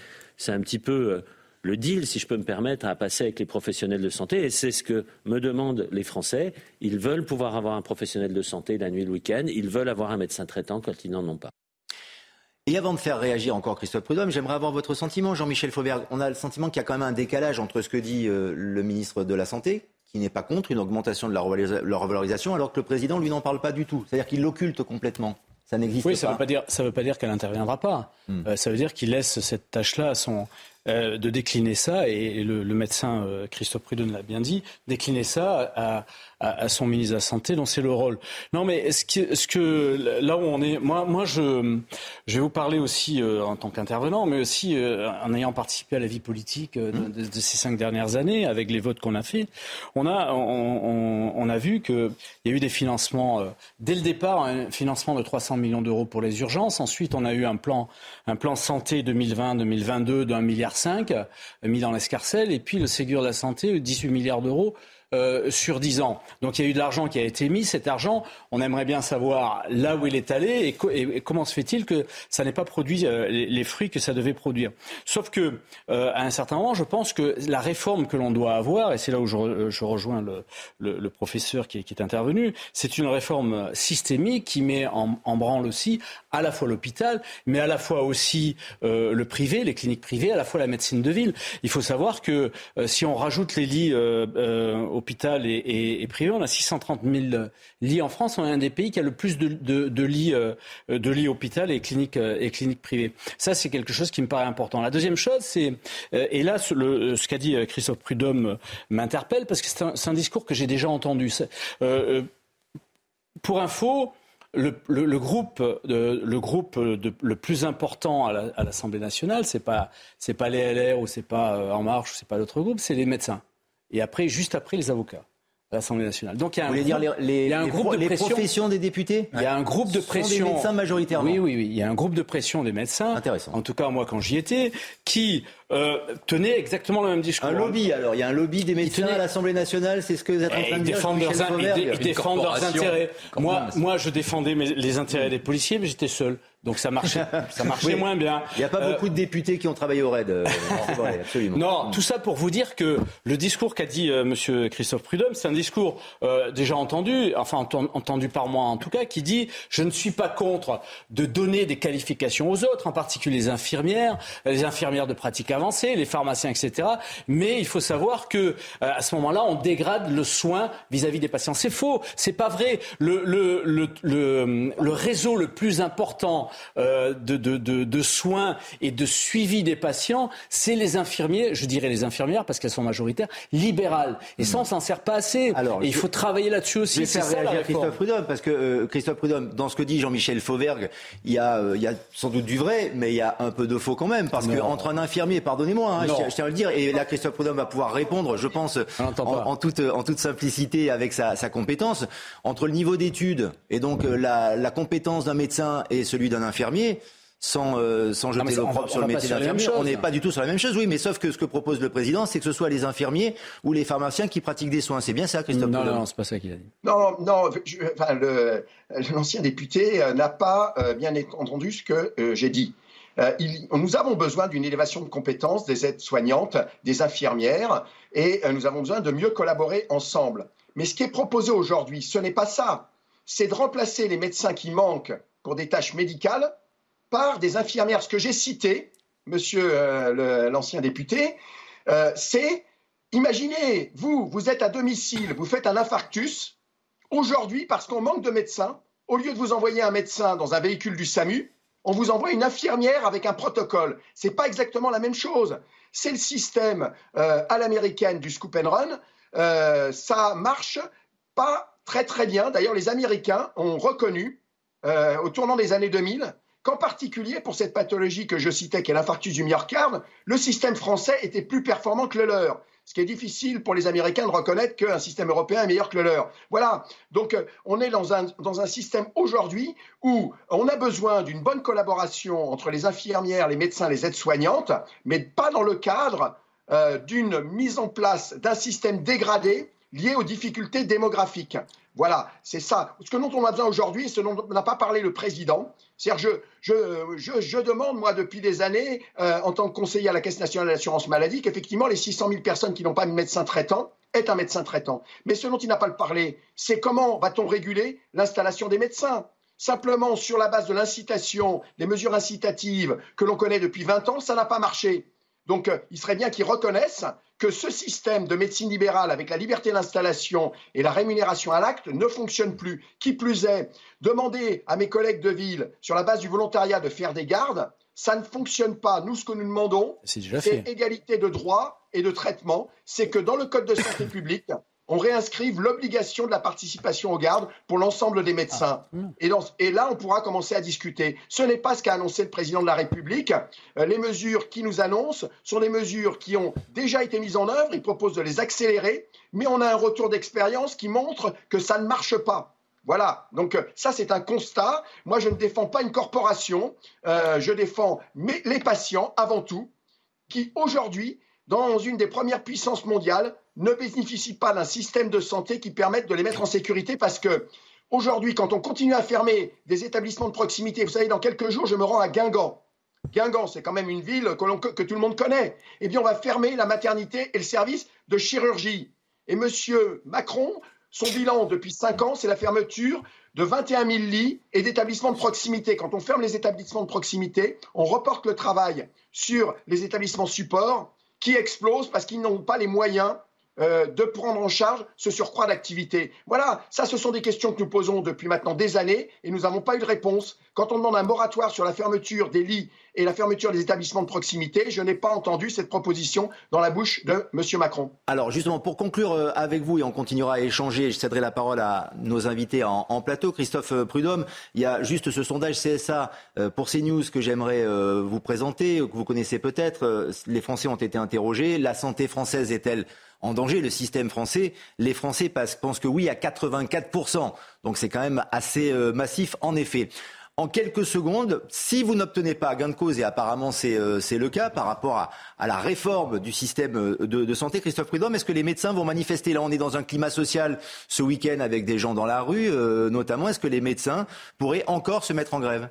un petit peu euh, le deal, si je peux me permettre, à passer avec les professionnels de santé. Et c'est ce que me demandent les Français. Ils veulent pouvoir avoir un professionnel de santé la nuit, le week-end. Ils veulent avoir un médecin traitant quand ils n'en ont pas. Et avant de faire réagir encore Christophe Prudhomme, j'aimerais avoir votre sentiment, Jean-Michel Fauberg. On a le sentiment qu'il y a quand même un décalage entre ce que dit euh, le ministre de la Santé, qui n'est pas contre une augmentation de la revalorisation, alors que le président, lui, n'en parle pas du tout. C'est-à-dire qu'il l'occulte complètement. Ça n'existe pas. Oui, ça ne veut pas dire, veut pas dire qu'elle n'interviendra pas. Hmm. Euh, ça veut dire qu'il laisse cette tâche-là à son, euh, de décliner ça, et le, médecin euh, Christophe Prudhomme l'a bien dit, décliner ça à, à, son ministre de la Santé, dont c'est le rôle. Non, mais est-ce que, ce que là où on est, moi, moi, je, je vais vous parler aussi euh, en tant qu'intervenant, mais aussi en ayant participé à la vie politique de, de, ces cinq dernières années, avec les votes qu'on a fait, on a, on, on, a vu qu'il y a eu des financements dès le départ, un financement de 300 millions d'euros pour les urgences. Ensuite, on a eu un plan, un plan santé 2020-2022 d'un milliard 5 euh, mis dans l'escarcelle, et puis le Ségur de la Santé, 18 milliards d'euros euh, sur 10 ans. Donc il y a eu de l'argent qui a été mis. Cet argent, on aimerait bien savoir là où il est allé et, comment se fait-il que ça n'ait pas produit euh, les, fruits que ça devait produire. Sauf que euh, à un certain moment, je pense que la réforme que l'on doit avoir, et c'est là où je, rejoins le, professeur qui, qui est intervenu, c'est une réforme systémique qui met en, en, branle aussi à la fois l'hôpital, mais à la fois aussi le privé, les cliniques privées, à la fois la médecine de ville. Il faut savoir que si on rajoute les lits hôpital et, et, privé. On a 630 000 lits en France. On est un des pays qui a le plus de, lits, euh, de lits hôpital et cliniques, euh, et cliniques privées. Ça, c'est quelque chose qui me paraît important. La deuxième chose, c'est, euh, et là, ce qu'a dit Christophe Prudhomme m'interpelle parce que c'est un, discours que j'ai déjà entendu. pour info, le, groupe, le, groupe le plus important à l'Assemblée nationale, c'est pas c'est pas les LR ou c'est pas En Marche ou c'est pas l'autre groupe, c'est les médecins et après, juste après, les avocats. à l'Assemblée nationale. Donc il y a un Vous voulez groupe, dire les, les, il y a un les groupe pro- de les pression. professions des députés Il y a un groupe de sont des pression. médecins majoritairement. Oui, oui, oui. Il y a un groupe de pression des médecins. Intéressant. En tout cas, moi, quand j'y étais, qui euh, tenait exactement le même discours. Un lobby alors, il y a un lobby des médecins à l'Assemblée nationale, c'est ce que vous êtes en Eh, train de dire Michel in- ils défendent leurs intérêts. Moi, moi, je défendais mes- les intérêts des policiers, mais j'étais seul. Donc ça marchait, ça marchait Oui. moins bien. Il n'y a pas Euh, beaucoup de députés qui ont travaillé au RAID. euh, c'est vrai, absolument. Non, tout ça pour vous dire que le discours qu'a dit euh, Monsieur Christophe Prudhomme, c'est un discours euh, déjà entendu, enfin enten- entendu par moi en tout cas, qui dit je ne suis pas contre de donner des qualifications aux autres, en particulier les infirmières, les infirmières de pratique avancée, les pharmaciens, etc. Mais il faut savoir que euh, à ce moment-là, on dégrade le soin vis-à-vis des patients. C'est faux, c'est pas vrai. Le, le, le, le réseau le plus important euh, de, de, de, de soins et de suivi des patients, c'est les infirmiers, je dirais les infirmières parce qu'elles sont majoritaires, libérales. Et ça, on s'en sert pas assez. Alors, et il je- faut travailler là-dessus Je aussi. vais C'est faire ça réagir. Christophe Prudhomme, parce que euh, Christophe Prudhomme, dans ce que dit Jean-Michel Fauvergue, il y, a, euh, il y a sans doute du vrai, mais il y a un peu de faux quand même, parce Non. que entre un infirmier, pardonnez-moi, hein, je, je tiens à le dire, et là Christophe Prudhomme va pouvoir répondre, je pense, en, pas. en toute, en toute simplicité avec sa, sa compétence, entre le niveau d'études et donc euh, la, la compétence d'un médecin et celui d'un infirmier. Sans, euh, sans jeter l'opprobre on sur le métier d'infirmier, on n'est pas du tout sur la même chose, oui, mais sauf que ce que propose le président, c'est que ce soit les infirmiers ou les pharmaciens qui pratiquent des soins. C'est bien ça, Christophe Non, Prudhomme non, c'est pas ça qu'il a dit. Non, non, je- enfin, le- l'ancien député euh, n'a pas euh, bien entendu ce que euh, j'ai dit. Euh, il- nous avons besoin d'une élévation de compétences des aides-soignantes, des infirmières, et euh, nous avons besoin de mieux collaborer ensemble. Mais ce qui est proposé aujourd'hui, ce n'est pas ça. C'est de remplacer les médecins qui manquent des tâches médicales par des infirmières. Ce que j'ai cité, monsieur euh, l'ancien député, euh, c'est, imaginez, vous, vous êtes à domicile, vous faites un infarctus. Aujourd'hui, parce qu'on manque de médecins, au lieu de vous envoyer un médecin dans un véhicule du SAMU, on vous envoie une infirmière avec un protocole. C'est pas exactement la même chose. C'est le système euh, à l'américaine du scoop and run. Euh, ça marche pas très très bien. D'ailleurs, les Américains ont reconnu euh, au tournant des années 2000 qu'en particulier pour cette pathologie que je citais, qui est l'infarctus du myocarde, le système français était plus performant que le leur. Ce qui est difficile pour les Américains de reconnaître qu'un système européen est meilleur que le leur. Voilà. Donc, euh, on est dans un, dans un système aujourd'hui où on a besoin d'une bonne collaboration entre les infirmières, les médecins, les aides-soignantes, mais pas dans le cadre euh, d'une mise en place d'un système dégradé lié aux difficultés démographiques. Voilà, c'est ça. Ce que dont on a besoin aujourd'hui, ce dont n'a pas parlé le président, c'est-à-dire je, demande, moi, depuis des années, euh, en tant que conseiller à la Caisse nationale de l'assurance maladie, qu'effectivement, les 600 000 personnes qui n'ont pas de médecin traitant aient un médecin traitant. Mais ce dont il n'a pas parlé, c'est comment va-t-on réguler l'installation des médecins? Simplement sur la base de l'incitation, des mesures incitatives que l'on connaît depuis 20 ans, ça n'a pas marché. Donc, euh, il serait bien qu'ils reconnaissent que ce système de médecine libérale avec la liberté d'installation et la rémunération à l'acte ne fonctionne plus. Qui plus est, demander à mes collègues de ville, sur la base du volontariat, de faire des gardes, ça ne fonctionne pas. Nous, ce que nous demandons, C'est égalité de droit et de traitement. C'est que dans le Code de santé publique, on réinscrive l'obligation de la participation aux gardes pour l'ensemble des médecins. Et, dans- et là, on pourra commencer à discuter. Ce n'est pas ce qu'a annoncé le président de la République. Euh, les mesures qu'il nous annonce sont des mesures qui ont déjà été mises en œuvre. Il propose de les accélérer, mais on a un retour d'expérience qui montre que ça ne marche pas. Voilà, donc euh, ça c'est un constat. Moi je ne défends pas une corporation, Euh, je défends mes- les patients avant tout, qui aujourd'hui, dans une des premières puissances mondiales, ne bénéficient pas d'un système de santé qui permette de les mettre en sécurité parce que aujourd'hui, quand on continue à fermer des établissements de proximité, vous savez, dans quelques jours, je me rends à Guingamp. Guingamp, c'est quand même une ville que, que tout le monde connaît. Eh bien, on va fermer la maternité et le service de chirurgie. Et Monsieur Macron, son bilan depuis cinq ans, c'est la fermeture de 21 000 lits et d'établissements de proximité. Quand on ferme les établissements de proximité, on reporte le travail sur les établissements supports qui explosent parce qu'ils n'ont pas les moyens euh, de prendre en charge ce surcroît d'activité. Voilà, ça ce sont des questions que nous posons depuis maintenant des années et nous n'avons pas eu de réponse. Quand on demande un moratoire sur la fermeture des lits et la fermeture des établissements de proximité, je n'ai pas entendu cette proposition dans la bouche de M. Macron. Alors justement, pour conclure euh, avec vous, et on continuera à échanger, je céderai la parole à nos invités en, en plateau, Christophe euh, Prudhomme, il y a juste ce sondage CSA pour CNews que j'aimerais vous présenter, que vous connaissez peut-être. Les Français ont été interrogés. La santé française est-elle en danger, le système français. Les Français pensent que oui à 84%. Donc c'est quand même assez euh, massif en effet en quelques secondes, si vous n'obtenez pas gain de cause, et apparemment c'est euh, le cas par rapport à, la réforme du système euh, de, santé, Christophe Prudhomme, est-ce que les médecins vont manifester? Là, on est dans un climat social ce week-end avec des gens dans la rue, notamment. Est-ce que les médecins pourraient encore se mettre en grève?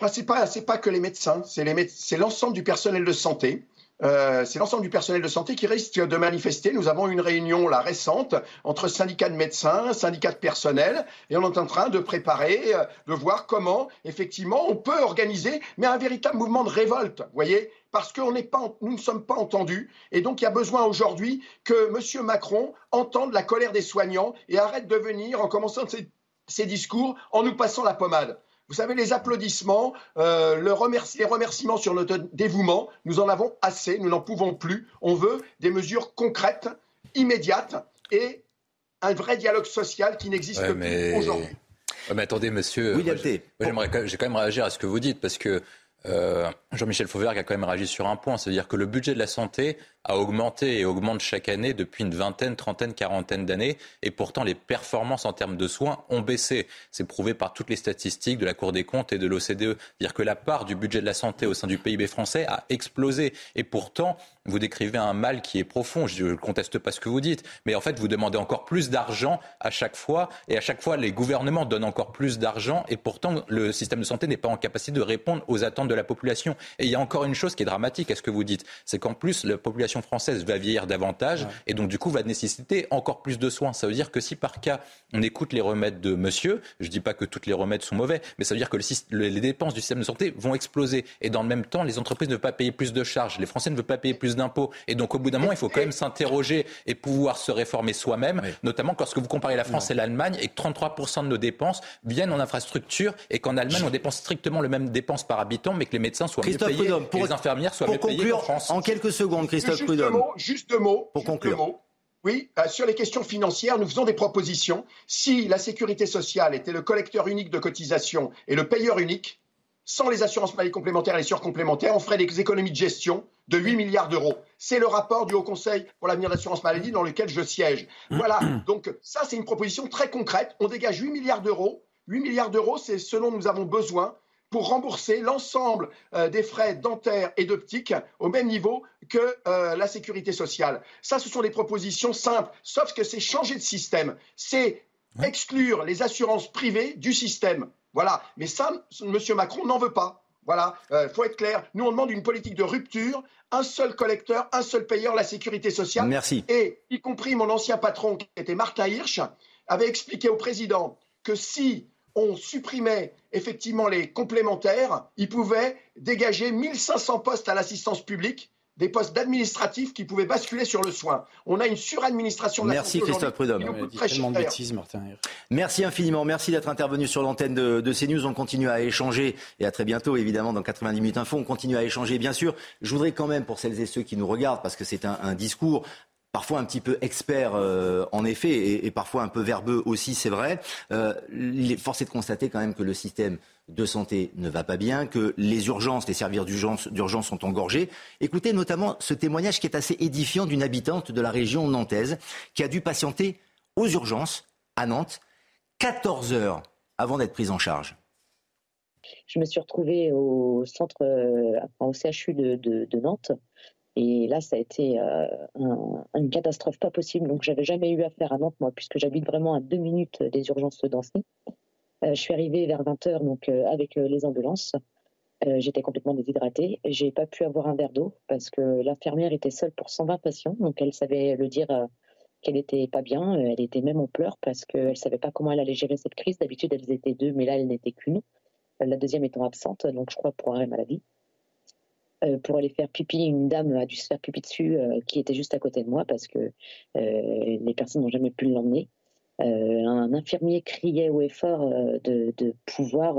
Ah, C'est pas, pas que les médecins, c'est l'ensemble du personnel de santé. Euh, c'est l'ensemble du personnel de santé qui risque de manifester. Nous avons une réunion récente entre syndicats de médecins, syndicats de personnel, et on est en train de préparer, euh, de voir comment effectivement on peut organiser, mais un véritable mouvement de révolte. Voyez, parce que pas, nous ne sommes pas entendus. Et donc, il y a besoin aujourd'hui que M. Macron entende la colère des soignants et arrête de venir en commençant ses discours en nous passant la pommade. Vous savez, les applaudissements, euh, le les remerciements sur notre dévouement, nous en avons assez, nous n'en pouvons plus. On veut des mesures concrètes, immédiates et un vrai dialogue social qui n'existe plus aujourd'hui. mais attendez, monsieur. Oui, j'aimerais, j'ai quand même réagir à ce que vous dites parce que euh, Jean-Michel Fauvergue a quand même réagi sur un point, c'est-à-dire que le budget de la santé a augmenté et augmente chaque année depuis une vingtaine, trentaine, quarantaine d'années, et pourtant les performances en termes de soins ont baissé. C'est prouvé par toutes les statistiques de la Cour des comptes et de l'OCDE. C'est-à-dire que la part du budget de la santé au sein du PIB français a explosé, et pourtant vous décrivez un mal qui est profond. Je ne conteste pas ce que vous dites, mais en fait vous demandez encore plus d'argent à chaque fois, et à chaque fois les gouvernements donnent encore plus d'argent, et pourtant le système de santé n'est pas en capacité de répondre aux attentes de la population. Et il y a encore une chose qui est dramatique à ce que vous dites, c'est qu'en plus la population française va vieillir davantage et donc du coup va nécessiter encore plus de soins. Ça veut dire que si par cas on écoute les remèdes de monsieur, je ne dis pas que tous les remèdes sont mauvais, mais ça veut dire que les dépenses du système de santé vont exploser. Et dans le même temps, les entreprises ne veulent pas payer plus de charges, les Français ne veulent pas payer plus d'impôts. Et donc au bout d'un moment, il faut quand même s'interroger et pouvoir se réformer soi-même, notamment lorsque vous comparez la France et l'Allemagne et que 33% de nos dépenses viennent en infrastructure et qu'en Allemagne on dépense strictement le même dépense par habitant, mais que les médecins soient mieux payés pour, les infirmières soient mieux payées en France. En quelques secondes, Christophe Prudhomme. Juste deux mots. Pour conclure. Oui, euh, sur les questions financières, nous faisons des propositions. Si la sécurité sociale était le collecteur unique de cotisations et le payeur unique, sans les assurances maladie complémentaires et les surcomplémentaires, on ferait des économies de gestion de 8 milliards d'euros. C'est le rapport du Haut Conseil pour l'avenir de l'assurance maladie dans lequel je siège. Voilà, donc ça c'est une proposition très concrète. On dégage 8 milliards d'euros. 8 milliards d'euros, c'est ce dont nous avons besoin pour rembourser l'ensemble euh, des frais dentaires et d'optique au même niveau que euh, la sécurité sociale. Ça, ce sont des propositions simples, sauf que c'est changer de système. C'est exclure les assurances privées du système. Voilà. Mais ça, M. Macron n'en veut pas. Voilà, il euh, faut être clair. Nous, on demande une politique de rupture, un seul collecteur, un seul payeur, la sécurité sociale. Merci. Et y compris mon ancien patron, qui était Martin Hirsch, avait expliqué au président que si on supprimait effectivement les complémentaires, ils pouvaient dégager 1500 postes à l'assistance publique des postes d'administratifs qui pouvaient basculer sur le soin. On a une suradministration de la Merci Christophe Prudhomme. Merci infiniment. Merci d'être intervenu sur l'antenne de, de, CNews. On continue à échanger et à très bientôt, évidemment, dans 90 minutes info. On continue à échanger, bien sûr. Je voudrais quand même, pour celles et ceux qui nous regardent, parce que c'est un, un discours parfois un petit peu expert euh, en effet et, parfois un peu verbeux aussi, c'est vrai. Euh, il est forcé de constater quand même que le système de santé ne va pas bien, que les urgences, les services d'urgence sont engorgés. Écoutez notamment ce témoignage qui est assez édifiant d'une habitante de la région nantaise qui a dû patienter aux urgences à Nantes 14 heures avant d'être prise en charge. Je me suis retrouvée au centre, euh, au CHU de Nantes et là, ça a été euh, une catastrophe pas possible. Donc, j'avais jamais eu affaire à Nantes, moi, puisque j'habite vraiment à deux minutes des urgences de Dancy. Euh, je suis arrivée vers 20h donc, euh, avec les ambulances. J'étais complètement déshydratée. J'ai pas pu avoir un verre d'eau parce que l'infirmière était seule pour 120 patients. Donc, elle savait le dire qu'elle était pas bien. Elle était même en pleurs parce qu'elle savait pas comment elle allait gérer cette crise. D'habitude, elles étaient deux, mais là, elle n'était qu'une. La deuxième étant absente, donc je crois pour arrêt maladie. Euh, pour aller faire pipi. Une dame a dû se faire pipi dessus euh, qui était juste à côté de moi parce que euh, les personnes n'ont jamais pu l'emmener. un infirmier criait au effort de, pouvoir,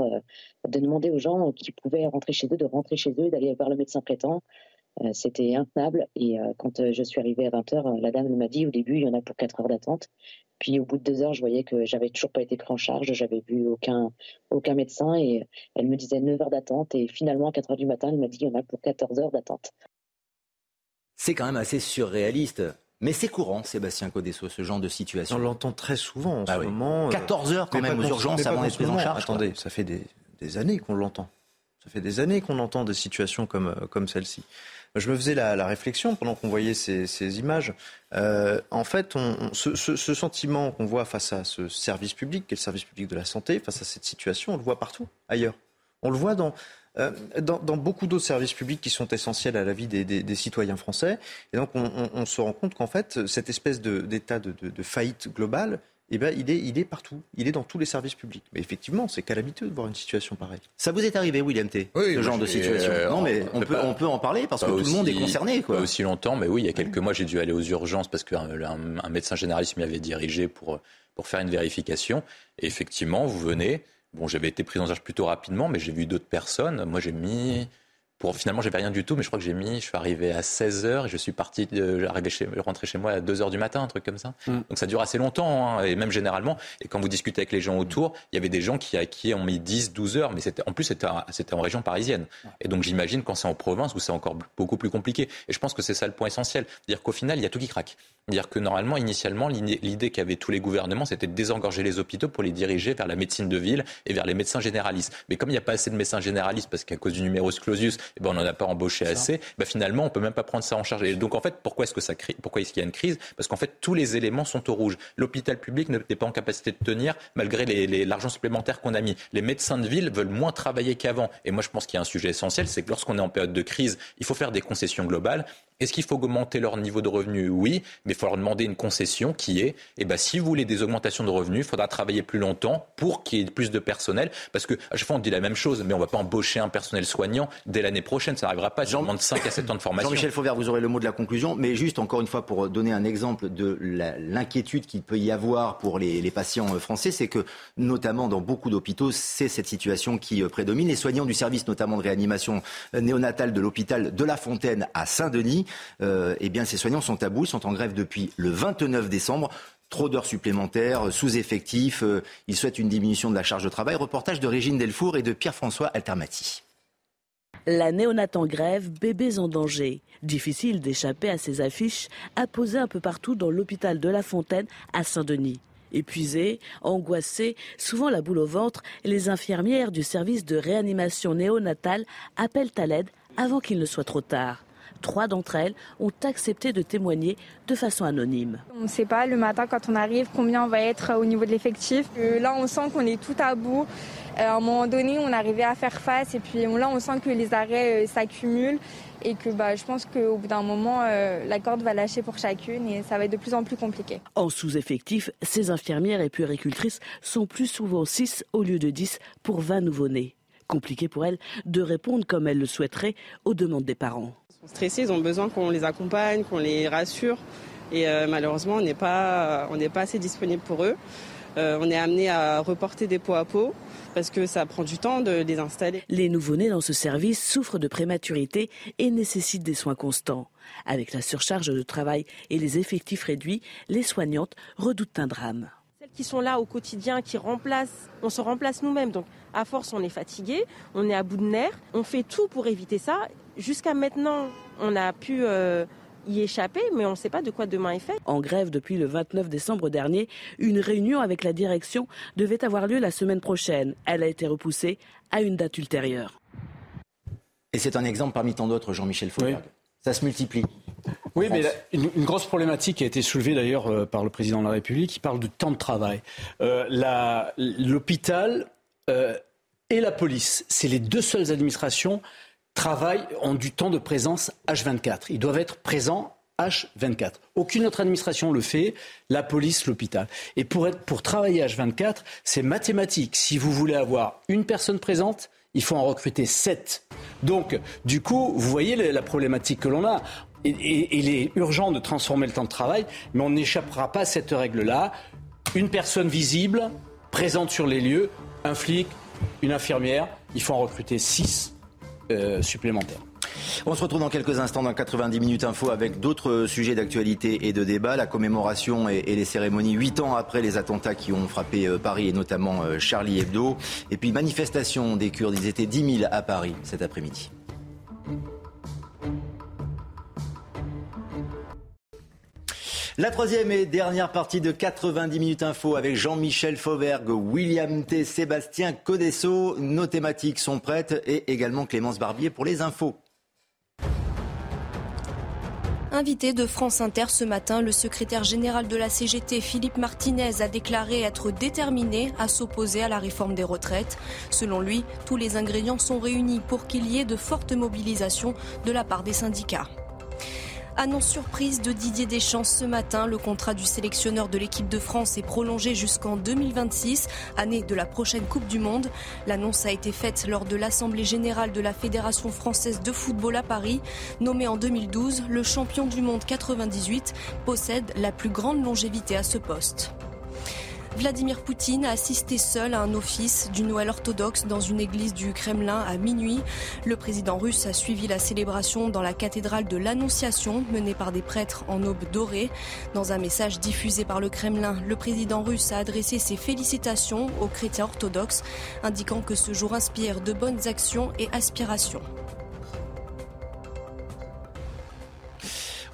de demander aux gens qui pouvaient rentrer chez eux, de rentrer chez eux, d'aller voir le médecin traitant. C'était intenable. Et quand je suis arrivée à 20h, la dame m'a dit au début, il y en a pour 4 heures d'attente. Puis au bout de deux heures, je voyais que j'avais toujours pas été pris en charge, j'avais vu aucun, aucun médecin et elle me disait 9 heures d'attente et finalement à 4 heures du matin, elle m'a dit qu'il y en a pour 14 heures d'attente. C'est quand même assez surréaliste. Mais c'est courant, Sébastien Codesso, ce genre de situation. On l'entend très souvent en Ah ce oui. moment. 14 heures quand Mais même aux urgences avant d'être ce pris en charge. quoi. Attendez, ça fait des, des années qu'on l'entend. Ça fait des années qu'on entend des situations comme, euh, comme celle-ci. Je me faisais la, réflexion pendant qu'on voyait ces, images. Euh, en fait, ce, sentiment qu'on voit face à ce service public, qui est le service public de la santé, face à cette situation, on le voit partout, ailleurs. On le voit dans, euh, dans, beaucoup d'autres services publics qui sont essentiels à la vie des, citoyens français. Et donc, on, se rend compte qu'en fait, cette espèce d'état de, de- de faillite globale, eh ben, il, est, il est partout. Il est dans tous les services publics. Mais effectivement, c'est calamiteux de voir une situation pareille. Ça vous est arrivé, William T, Oui, ce genre de situation? euh, Non, mais on peut peut, pas- on peut en parler parce que tout le monde est concerné. Quoi. Pas aussi longtemps, mais oui, il y a quelques mois, j'ai dû aller aux urgences parce qu'un un, un médecin généraliste m'y avait dirigé pour, pour faire une vérification. Et effectivement, vous venez. Bon, j'avais été pris en charge plutôt rapidement, mais j'ai vu d'autres personnes. Moi, j'ai mis. Pour, finalement, j'avais rien du tout, mais je crois que j'ai mis. Je suis arrivé à 16h et je suis parti. De, arrivé chez, rentré chez moi à 2h du matin, un truc comme ça. Mm. Donc ça dure assez longtemps, hein, et même généralement. Et quand vous discutez avec les gens autour, il y avait des gens qui, à qui ont mis 10, 12 heures, mais c'était, en plus, c'était, c'était en région parisienne. Et donc j'imagine quand c'est en province où c'est encore beaucoup plus compliqué. Et je pense que c'est ça le point essentiel. C'est-à-dire qu'au final, il y a tout qui craque. C'est-à-dire que normalement, initialement, l'idée l'idée qu'avaient tous les gouvernements, c'était de désengorger les hôpitaux pour les diriger vers la médecine de ville et vers les médecins généralistes. Mais comme il n'y a pas assez de médecins généralistes, parce qu'à cause du numerus clausus, eh ben, on n'en a pas embauché assez, bah, finalement, on peut même pas prendre ça en charge. Et donc, en fait, pourquoi est-ce que ça pourquoi est-ce qu'il y a une crise? Parce qu'en fait, tous les éléments sont au rouge. L'hôpital public n'est pas en capacité de tenir malgré l'argent supplémentaire qu'on a mis. Les médecins de ville veulent moins travailler qu'avant. Et moi, je pense qu'il y a un sujet essentiel, c'est que lorsqu'on est en période de crise, il faut faire des concessions globales. Est-ce qu'il faut augmenter leur niveau de revenus Oui, mais il faut leur demander une concession qui est, eh ben, si vous voulez des augmentations de revenus, il faudra travailler plus longtemps pour qu'il y ait plus de personnel. Parce que à chaque fois, on dit la même chose, mais on ne va pas embaucher un personnel soignant dès l'année prochaine. Ça n'arrivera pas. Ça demande 5 à 7 ans de formation. Jean-Michel Fauvert, vous aurez le mot de la conclusion, mais juste encore une fois pour donner un exemple de l'inquiétude qu'il peut y avoir pour les, les patients euh, français, c'est que notamment dans beaucoup d'hôpitaux, c'est cette situation qui euh, prédomine. Les soignants du service notamment de réanimation euh, néonatale de l'hôpital de La Fontaine à Saint-Denis, euh, eh bien ces soignants sont à bout, ils sont en grève depuis le 29 décembre. Trop d'heures supplémentaires, sous-effectifs, euh, ils souhaitent une diminution de la charge de travail. Reportage de Régine Delfour et de Pierre-François Altermati. La néonate en grève, bébés en danger. Difficile d'échapper à ces affiches apposées un peu partout dans l'hôpital de La Fontaine à Saint-Denis. Épuisées, angoissées, souvent la boule au ventre, les infirmières du service de réanimation néonatale appellent à l'aide avant qu'il ne soit trop tard. Trois d'entre elles ont accepté de témoigner de façon anonyme. On ne sait pas le matin quand on arrive combien on va être au niveau de l'effectif. Euh, Là, on sent qu'on est tout à bout. Euh, À un moment donné, on arrivait à faire face et puis là, on sent que les arrêts euh, s'accumulent et que bah, je pense qu'au bout d'un moment, euh, la corde va lâcher pour chacune et ça va être de plus en plus compliqué. En sous-effectif, ces infirmières et puéricultrices sont plus souvent 6 au lieu de 10 pour 20 nouveau-nés. Compliqué pour elles de répondre comme elles le souhaiteraient aux demandes des parents. Stressés, ils ont besoin qu'on les accompagne, qu'on les rassure. Et euh, malheureusement, on n'est pas, pas assez disponible pour eux. Euh, on est amené à reporter des pots à pot parce que ça prend du temps de les installer. Les nouveau-nés dans ce service souffrent de prématurité et nécessitent des soins constants. Avec la surcharge de travail et les effectifs réduits, les soignantes redoutent un drame. Qui sont là au quotidien, qui remplacent, on se remplace nous-mêmes. Donc, à force, on est fatigué, on est à bout de nerfs. On fait tout pour éviter ça. Jusqu'à maintenant, on a pu euh, y échapper, mais on ne sait pas de quoi demain est fait. En grève depuis le 29 décembre dernier, une réunion avec la direction devait avoir lieu la semaine prochaine. Elle a été repoussée à une date ultérieure. Et c'est un exemple parmi tant d'autres, Jean-Michel Fauberg. Ça se multiplie. Oui, mais la- une, une grosse problématique qui a été soulevée d'ailleurs euh, par le président de la République, qui parle de temps de travail. Euh, L'hôpital euh, et la police, c'est les deux seules administrations travaillent, ont du temps de présence H24. Ils doivent être présents H24. Aucune autre administration le fait, la police, l'hôpital. Et pour, être, pour travailler H24, c'est mathématique. Si vous voulez avoir une personne présente, il faut en recruter sept. Donc, du coup, vous voyez la problématique que l'on a. Il est urgent de transformer le temps de travail, mais on n'échappera pas à cette règle-là. Une personne visible, présente sur les lieux, un flic, une infirmière, il faut en recruter six euh, supplémentaires. On se retrouve dans quelques instants dans 90 minutes info avec d'autres sujets d'actualité et de débat. La commémoration et, les cérémonies huit ans après les attentats qui ont frappé euh, Paris et notamment euh, Charlie Hebdo. Et puis manifestation des Kurdes. Ils étaient 10 000 à Paris cet après-midi. La troisième et dernière partie de 90 minutes info avec Jean-Michel Fauvergue, William T, Sébastien Codesso. Nos thématiques sont prêtes et également Clémence Barbier pour les infos. Invité de France Inter ce matin, le secrétaire général de la CGT, Philippe Martinez, a déclaré être déterminé à s'opposer à la réforme des retraites. Selon lui, tous les ingrédients sont réunis pour qu'il y ait de fortes mobilisations de la part des syndicats. Annonce surprise de Didier Deschamps ce matin. Le contrat du sélectionneur de l'équipe de France est prolongé jusqu'en 2026, année de la prochaine Coupe du Monde. L'annonce a été faite lors de l'Assemblée générale de la Fédération française de football à Paris. Nommé en 2012, le champion du monde 98 possède la plus grande longévité à ce poste. Vladimir Poutine a assisté seul à un office du Noël orthodoxe dans une église du Kremlin à minuit. Le président russe a suivi la célébration dans la cathédrale de l'Annonciation menée par des prêtres en aube dorée. Dans un message diffusé par le Kremlin, le président russe a adressé ses félicitations aux chrétiens orthodoxes, indiquant que ce jour inspire de bonnes actions et aspirations.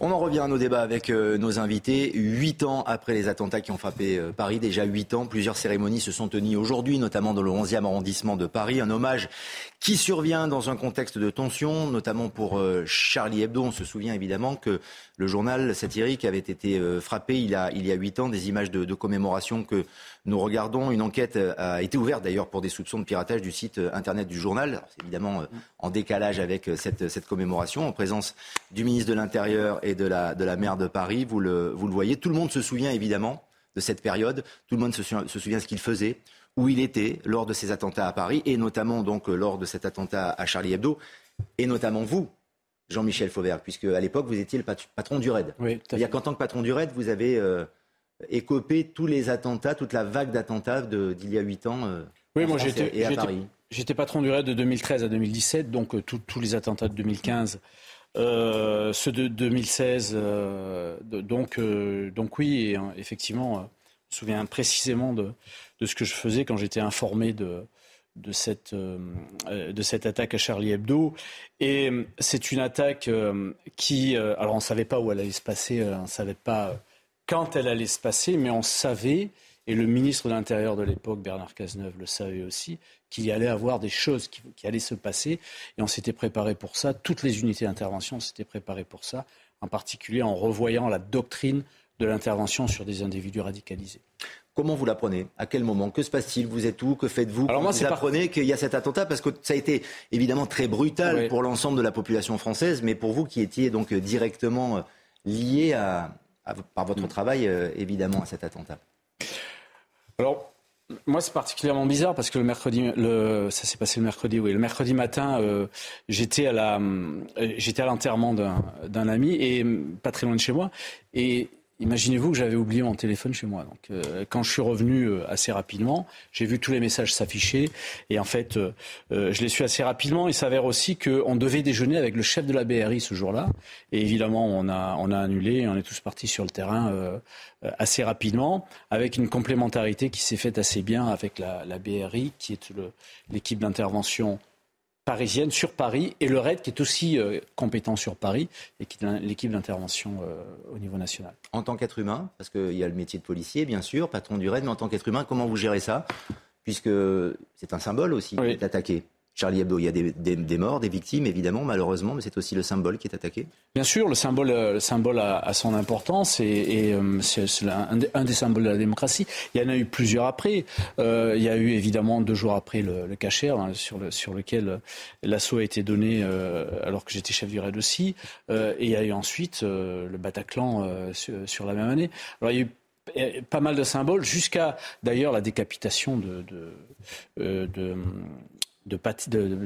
On en revient à nos débats avec euh, nos invités. Huit ans après les attentats qui ont frappé euh, Paris, déjà huit ans, plusieurs cérémonies se sont tenues aujourd'hui, notamment dans le 11e arrondissement de Paris. Un hommage qui survient dans un contexte de tension, notamment pour euh, Charlie Hebdo. On se souvient évidemment que le journal satirique avait été euh, frappé il y a huit ans des images de, commémoration que nous regardons. Une enquête euh, a été ouverte d'ailleurs pour des soupçons de piratage du site internet du journal. Évidemment en décalage avec cette, commémoration, en présence du ministre de l'Intérieur et de la, de maire de Paris. Vous le, vous le voyez. Tout le monde se souvient évidemment de cette période. Tout le monde se, se souvient de ce qu'il faisait où il était lors de ces attentats à Paris, et notamment donc euh, lors de cet attentat à Charlie Hebdo, et notamment vous, Jean-Michel Fauvert, puisque à l'époque vous étiez le patron du RAID. Oui, C'est-à-dire qu'en tant que patron du RAID, vous avez euh, écopé tous les attentats, toute la vague d'attentats d'il y a huit ans. Euh, oui, moi j'étais J'étais patron du RAID de 2013 à 2017, donc euh, tous les attentats de 2015. Euh, ceux de 2016, euh, donc, donc oui, et, effectivement, je me souviens précisément de, de ce que je faisais quand j'étais informé de, euh, de cette attaque à Charlie Hebdo. Et euh, c'est une attaque euh, qui, alors on ne savait pas où elle allait se passer, on ne savait pas quand elle allait se passer, mais on savait, et le ministre de l'Intérieur de l'époque, Bernard Cazeneuve, le savait aussi, qu'il y allait avoir des choses qui allaient se passer, et on s'était préparé pour ça, toutes les unités d'intervention s'étaient préparées pour ça, en particulier en revoyant la doctrine de l'intervention sur des individus radicalisés. Comment vous l'apprenez? À quel moment? Que se passe-t-il? Vous êtes où? Que faites-vous? Alors moi, vous apprenez qu'il y a cet attentat? Parce que ça a été évidemment très brutal pour l'ensemble de la population française, mais pour vous qui étiez donc directement euh, lié à, par votre mm. travail, euh, évidemment, à cet attentat. Alors, moi, c'est particulièrement bizarre parce que le mercredi, le, ça s'est passé le mercredi, oui. Le mercredi matin, euh, j'étais à la, j'étais à l'enterrement d'un ami et pas très loin de chez moi, et Imaginez-vous que j'avais oublié mon téléphone chez moi. Donc, euh, quand je suis revenu euh, assez rapidement, j'ai vu tous les messages s'afficher. Et en fait, euh, je les suis assez rapidement. Il s'avère aussi qu'on devait déjeuner avec le chef de la BRI ce jour-là. Et évidemment, on a, on a annulé et on est tous partis sur le terrain assez rapidement, avec une complémentarité qui s'est faite assez bien avec la, la BRI, qui est l'équipe d'intervention parisienne sur Paris et le RAID qui est aussi euh, compétent sur Paris et qui est l'équipe d'intervention euh, au niveau national. En tant qu'être humain, parce qu'il y a le métier de policier bien sûr, patron du RAID, mais en tant qu'être humain, comment vous gérez ça? Puisque c'est un symbole aussi oui. d'attaquer. Charlie Hebdo, il y a des, morts, des victimes, évidemment, malheureusement, mais c'est aussi le symbole qui est attaqué. Bien sûr, le symbole, euh, a, son importance et, euh, c'est un, un, des symboles de la démocratie. Il y en a eu plusieurs après. Euh, il y a eu évidemment deux jours après le, le Cacher, hein, sur, le, sur lequel l'assaut a été donné alors que j'étais chef du raid aussi. Et il y a eu ensuite le Bataclan sur, la même année. Alors il y a eu pas mal de symboles, jusqu'à d'ailleurs la décapitation de, de, de,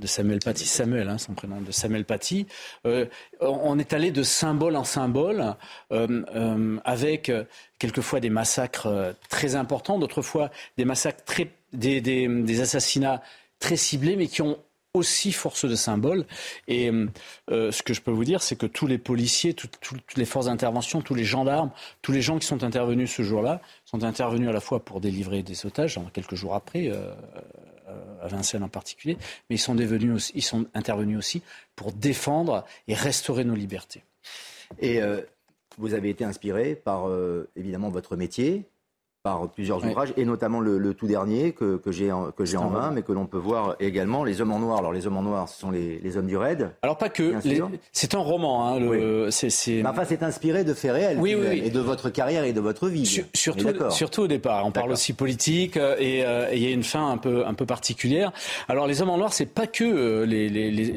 de, Samuel Paty, Samuel, hein, son prénom, de Samuel Paty, euh, on est allé de symbole en symbole, euh, euh, avec quelquefois des massacres très importants, d'autres fois des massacres très, des, des, des, assassinats très ciblés, mais qui ont aussi force de symbole. Et ce que je peux vous dire, c'est que tous les policiers, tout, tout, toutes les forces d'intervention, tous les gendarmes, tous les gens qui sont intervenus ce jour-là, sont intervenus à la fois pour délivrer des otages, quelques jours après, à Vincennes en particulier, mais ils sont, intervenus aussi pour défendre et restaurer nos libertés. Et euh, vous avez été inspiré par évidemment votre métier, par plusieurs ouvrages, et notamment le, tout dernier que, que j'ai en, que j'ai en main, mais que l'on peut voir également, Les Hommes en Noir. Alors, Les Hommes en Noir, ce sont les, les Hommes du Raid. Alors, pas que. C'est un roman. Hein, le, c'est, c'est... enfin, c'est inspiré de faits réels, oui, oui, et de votre carrière et de votre vie. surtout, surtout au départ. On parle aussi politique, euh, euh, et il y a une fin un peu, un peu particulière. Alors, Les Hommes en Noir, c'est pas que euh, les, les, les,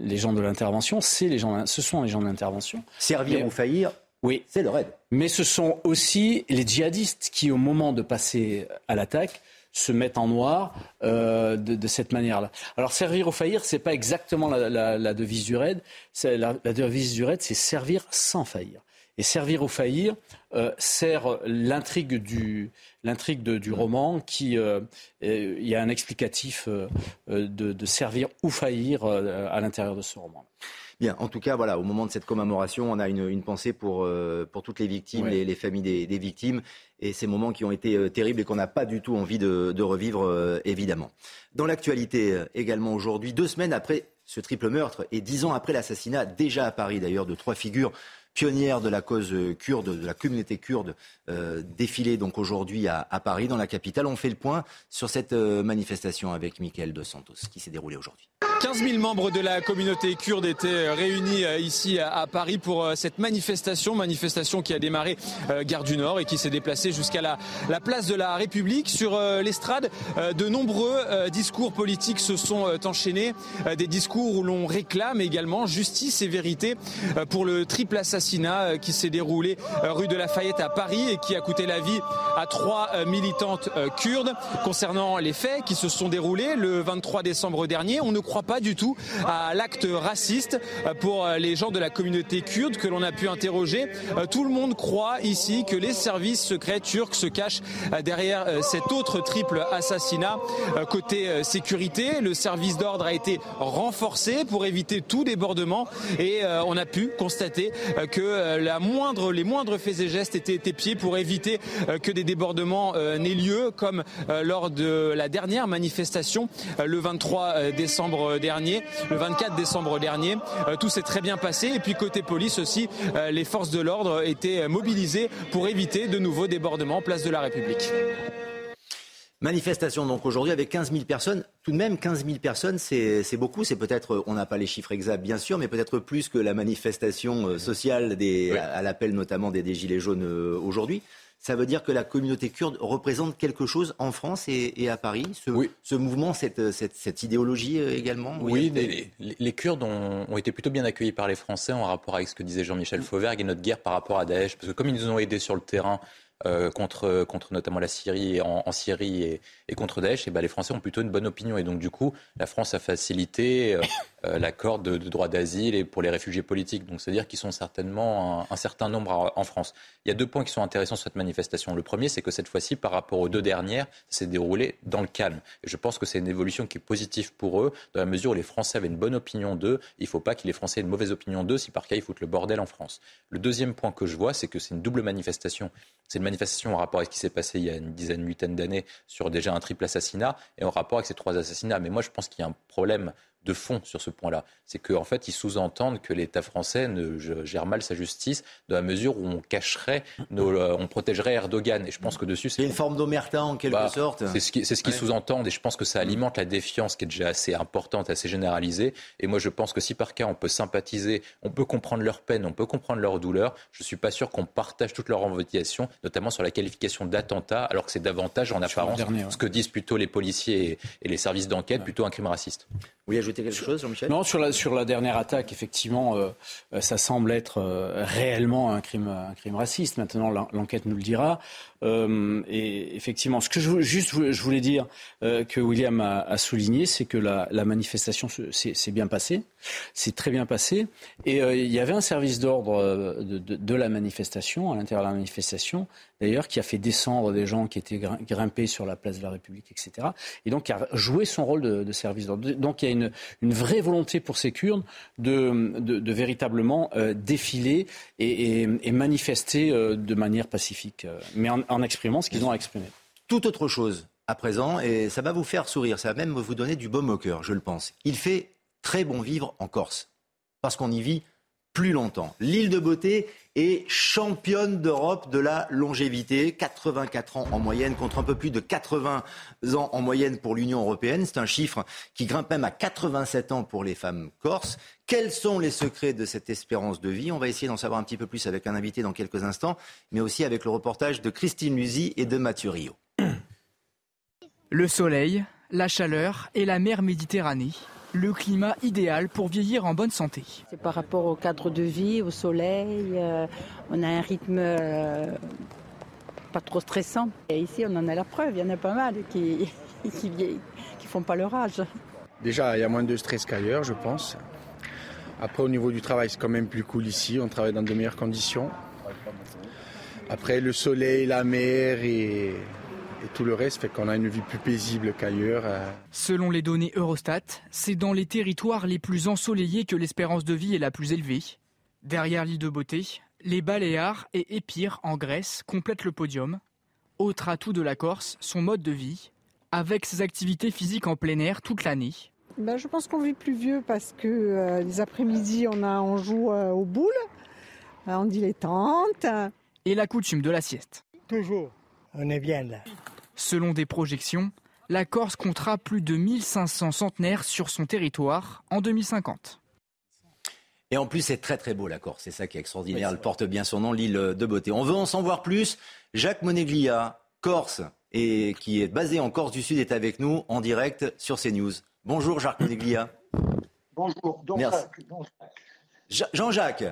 les, gens de l'intervention, c'est les gens, ce sont les gens de l'intervention. Servir ou faillir oui. C'est le raid. Mais ce sont aussi les djihadistes qui, au moment de passer à l'attaque, se mettent en noir euh, de, cette manière-là. Alors servir ou faillir, c'est pas exactement la, devise du raid. La, la, devise du raid, c'est servir sans faillir. Et servir ou faillir euh, sert l'intrigue du l'intrigue du roman qui euh, il y a un explicatif de, de, servir ou faillir à l'intérieur de ce roman. Bien, en tout cas, voilà, au moment de cette commémoration, on a une, pensée pour, euh, pour toutes les victimes, les, familles des, victimes, et ces moments qui ont été euh, terribles et qu'on n'a pas du tout envie de, revivre, euh, évidemment. Dans l'actualité également aujourd'hui, deux semaines après ce triple meurtre et dix ans après l'assassinat, déjà à Paris d'ailleurs, de trois figures pionnières de la cause kurde, de la communauté kurde, défilée donc aujourd'hui à, à, Paris, dans la capitale. On fait le point sur cette manifestation avec Michael Dos Santos qui s'est déroulée aujourd'hui. 15 000 membres de la communauté kurde étaient réunis euh, ici à Paris pour euh, cette manifestation, manifestation qui a démarré euh, gare du Nord et qui s'est déplacée jusqu'à la, la, place de la République. Sur l'estrade, de nombreux discours politiques se sont enchaînés, des discours où l'on réclame également justice et vérité pour le triple assassinat qui s'est déroulé rue de Lafayette à Paris et qui a coûté la vie à trois militantes kurdes. Concernant les faits qui se sont déroulés le 23 décembre dernier, on ne croit pas du tout à l'acte raciste pour les gens de la communauté kurde que l'on a pu interroger. Tout le monde croit ici que les services secrets turcs se cachent derrière cet autre triple assassinat. Côté sécurité, le service d'ordre a été renforcé pour éviter tout débordement et on a pu constater que la moindre, les moindres faits et gestes étaient épiés pour éviter que des débordements n'aient lieu comme lors de la dernière manifestation le 23 décembre dernier, le 24 décembre dernier. Euh, tout s'est très bien passé. Et puis côté police aussi, euh, les forces de l'ordre étaient mobilisées pour éviter de nouveaux débordements place de la République. Manifestation donc aujourd'hui avec 15 000 personnes. Tout de même, 15 000 personnes, c'est beaucoup. C'est peut-être, on n'a pas les chiffres exacts bien sûr, mais peut-être plus que la manifestation euh, sociale des, à, l'appel notamment des, des Gilets jaunes aujourd'hui ça veut dire que la communauté kurde représente quelque chose en France et, à Paris ce, ce mouvement, cette, cette, idéologie euh, également Oui, les, Kurdes ont, été plutôt bien accueillis par les Français en rapport avec ce que disait Jean-Michel Fauvergue et notre guerre par rapport à Daesh. Parce que comme ils nous ont aidés sur le terrain, euh, contre, contre notamment la Syrie, en, en Syrie et, contre Daesh, ben les Français ont plutôt une bonne opinion. Et donc, du coup, la France a facilité euh, euh l'accord de, droit d'asile et pour les réfugiés politiques. Donc, c'est-à-dire qu'ils sont certainement un, certain nombre en France. Il y a deux points qui sont intéressants sur cette manifestation. Le premier, c'est que cette fois-ci, par rapport aux deux dernières, ça s'est déroulé dans le calme. Et je pense que c'est une évolution qui est positive pour eux, dans la mesure où les Français avaient une bonne opinion d'eux. Il ne faut pas que les Français aient une mauvaise opinion d'eux si par cas ils foutent le bordel en France. Le deuxième point que je vois, c'est que c'est une double manifestation. Manifestation en rapport avec ce qui s'est passé il y a une dizaine, une huitaine d'années sur déjà un triple assassinat et en rapport avec ces trois assassinats. Mais moi, je pense qu'il y a un problème de fond sur ce point-là. C'est qu'en fait, ils sous-entendent que l'État français ne gère mal sa justice dans la mesure où on cacherait, euh, on protégerait Erdogan. Et je pense que dessus, c'est une forme d'omerta en quelque bah, sorte. C'est ce qu'ils ce sous-entendent, et je pense que ça alimente la défiance qui est déjà assez importante, assez généralisée. Et moi, je pense que si par cas on peut sympathiser, on peut comprendre leur peine, on peut comprendre leur douleur, je suis pas sûr qu'on partage toutes leurs revendications, notamment sur la qualification d'attentat, alors que c'est davantage en apparence ce que disent plutôt les policiers et, les services d'enquête, plutôt un crime raciste. Oui, Non, sur la, sur la dernière attaque, effectivement, euh, euh, ça semble être euh, réellement un crime, un crime raciste. Maintenant, l'enquête nous le dira. Et effectivement, ce que je, juste voulais dire que William a, souligné, c'est que la manifestation s'est bien passée, c'est très bien passé, et euh, il y avait un service d'ordre de, de, la manifestation, à l'intérieur de la manifestation, d'ailleurs, qui a fait descendre des gens qui étaient grimpés sur la place de la République, etc. Et donc qui a joué son rôle de, service d'ordre. Donc il y a une, vraie volonté pour ces Kurdes de, véritablement défiler et, et, et manifester de manière pacifique. Mais en, en exprimant ce qu'ils ont à exprimer. Tout autre chose à présent, et ça va vous faire sourire, ça va même vous donner du baume au cœur, je le pense. Il fait très bon vivre en Corse, parce qu'on y vit plus longtemps. L'île de Beauté est championne d'Europe de la longévité. 84 ans en moyenne contre un peu plus de 80 ans en moyenne pour l'Union européenne. C'est un chiffre qui grimpe même à 87 ans pour les femmes corses. Quels sont les secrets de cette espérance de vie? On va essayer d'en savoir un petit peu plus avec un invité dans quelques instants, mais aussi avec le reportage de Christine Luzy et de Mathieu Rio. Le soleil, la chaleur et la mer Méditerranée le climat idéal pour vieillir en bonne santé. C'est par rapport au cadre de vie, au soleil, euh, on a un rythme euh, pas trop stressant. Et ici, on en a la preuve, il y en a pas mal qui qui, qui font pas leur âge. Déjà, il y a moins de stress qu'ailleurs, je pense. Après, au niveau du travail, c'est quand même plus cool ici. On travaille dans de meilleures conditions. Après, le soleil, la mer et et tout le reste fait qu'on a une vie plus paisible qu'ailleurs. Euh. Selon les données Eurostat, c'est dans les territoires les plus ensoleillés que l'espérance de vie est la plus élevée. Derrière l'île de Beauté, les Baléares et Épire en Grèce complètent le podium. Autre atout de la Corse, son mode de vie, avec ses activités physiques en plein air toute l'année. Ben, je pense qu'on vit plus vieux parce que euh, les après-midi, on, a, on joue euh, aux boules, on dit les tentes. Et la coutume de la sieste. Toujours on est bien là. Selon des projections, la Corse comptera plus de 1500 centenaires sur son territoire en 2050. Et en plus, c'est très très beau la Corse, c'est ça qui est extraordinaire. Elle porte bien son nom, l'île de beauté. On veut en savoir plus. Jacques Moneglia, Corse, et qui est basé en Corse du Sud, est avec nous en direct sur CNews. Bonjour Jacques Moneglia. Bonjour, Don Jacques. Jean-Jacques.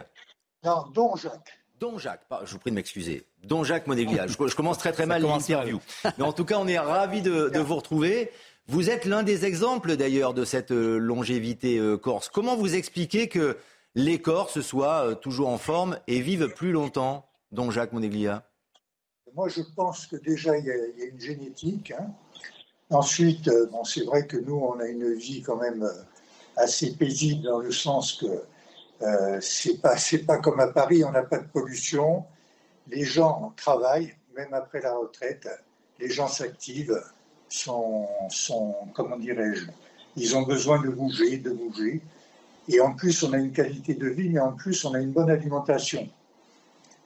Non, Don Jacques. Don Jacques, je vous prie de m'excuser. Don Jacques Moneglia. Je, commence très très mal l'interview. Mais en tout cas, on est ravis de, vous retrouver. Vous êtes l'un des exemples d'ailleurs de cette euh, longévité euh, corse. Comment vous expliquez que les Corses soient euh, toujours en forme et vivent plus longtemps, Don Jacques Moneglia Moi, je pense que déjà, il y, a, une génétique. Hein. Ensuite, bon, c'est vrai que nous, on a une vie quand même assez paisible dans le sens que euh, c'est pas c'est pas comme à Paris, on n'a pas de pollution. Les gens travaillent, même après la retraite. Les gens s'activent, sont, sont comment dirais-je, ils ont besoin de bouger, de bouger. Et en plus, on a une qualité de vie, mais en plus, on a une bonne alimentation.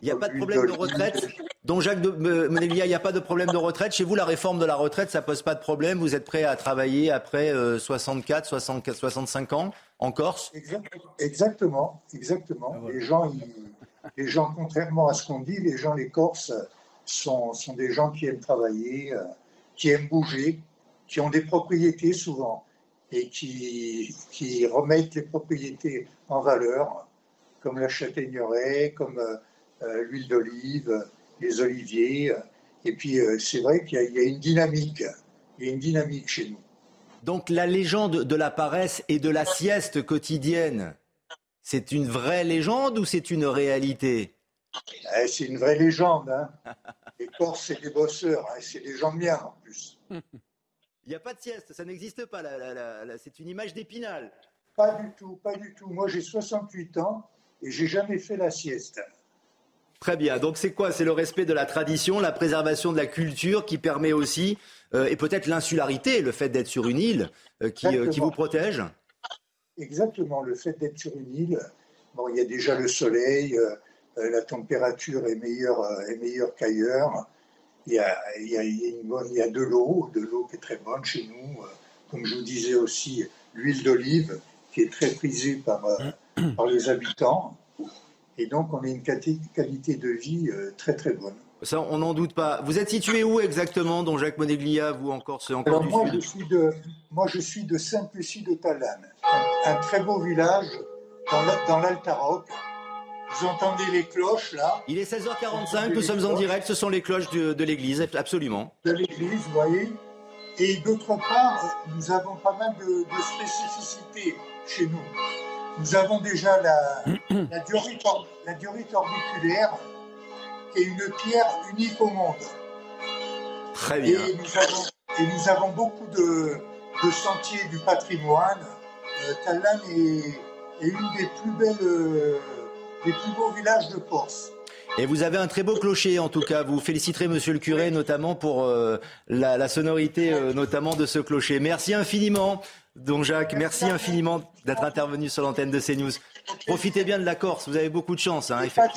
Il n'y a pas de problème de retraite? Donc Jacques il n'y a pas de problème de retraite. Chez vous, la réforme de la retraite, ça pose pas de problème? Vous êtes prêt à travailler après 64, 64 65 ans? En Corse Exactement, exactement. Ah, les, gens, les gens, contrairement à ce qu'on dit, les gens, les Corses, sont, sont des gens qui aiment travailler, euh, qui aiment bouger, qui ont des propriétés souvent et qui, qui remettent les propriétés en valeur, comme la châtaigneraie, comme euh, euh, l'huile d'olive, les oliviers. Et puis, c'est vrai qu'il y, a une dynamique. Il y a une dynamique chez nous. Donc la légende de la paresse et de la sieste quotidienne, c'est une vraie légende ou c'est une réalité? Eh, C'est une vraie légende. Hein. Les Corses, c'est des bosseurs, hein, c'est des gens bien en plus. Il n'y a pas de sieste, ça n'existe pas. c'est une image d'épinal. Pas du tout, pas du tout. Moi, j'ai 68 ans et j'ai jamais fait la sieste. Très bien. Donc c'est quoi? C'est le respect de la tradition, la préservation de la culture qui permet aussi, euh, et peut-être l'insularité, le fait d'être sur une île euh, qui, euh, qui, vous protège? Exactement. Le fait d'être sur une île, bon, il y a déjà le soleil, la température est meilleure, est meilleure qu'ailleurs. Il y, a, il, y a, il y a de l'eau, de l'eau qui est très bonne chez nous. Comme je vous disais aussi, l'huile d'olive qui est très prisée par, par les habitants. Et donc, on a une qualité de vie euh, très très bonne. Ça, on n'en doute pas. Vous êtes situé où exactement, dont Jacques Moneglia, vous encore, c'est encore moi, Je suis de, moi, je suis de Sainte-Lucie de Talane, un, très beau village dans l'Altaroc. Vous entendez les cloches là? Il est 16h45, nous sommes en direct, ce sont les cloches de, l'église, absolument. De l'église, vous voyez? Et d'autre part, nous avons pas mal de, de spécificités chez nous. Nous avons déjà la, la, diorite, orbiculaire, qui est une pierre unique au monde. Très bien. Et nous avons, beaucoup de, sentiers du patrimoine. Euh, est, une des plus belles, euh, des plus beaux villages de Corse. Et vous avez un très beau clocher, en tout cas. Vous féliciterez Monsieur le curé, notamment pour euh, la, sonorité, euh, notamment de ce clocher. Merci infiniment, Don Jacques, merci infiniment d'être intervenu sur l'antenne de CNews. Profitez bien de la Corse, vous avez beaucoup de chance. Hein, et Pace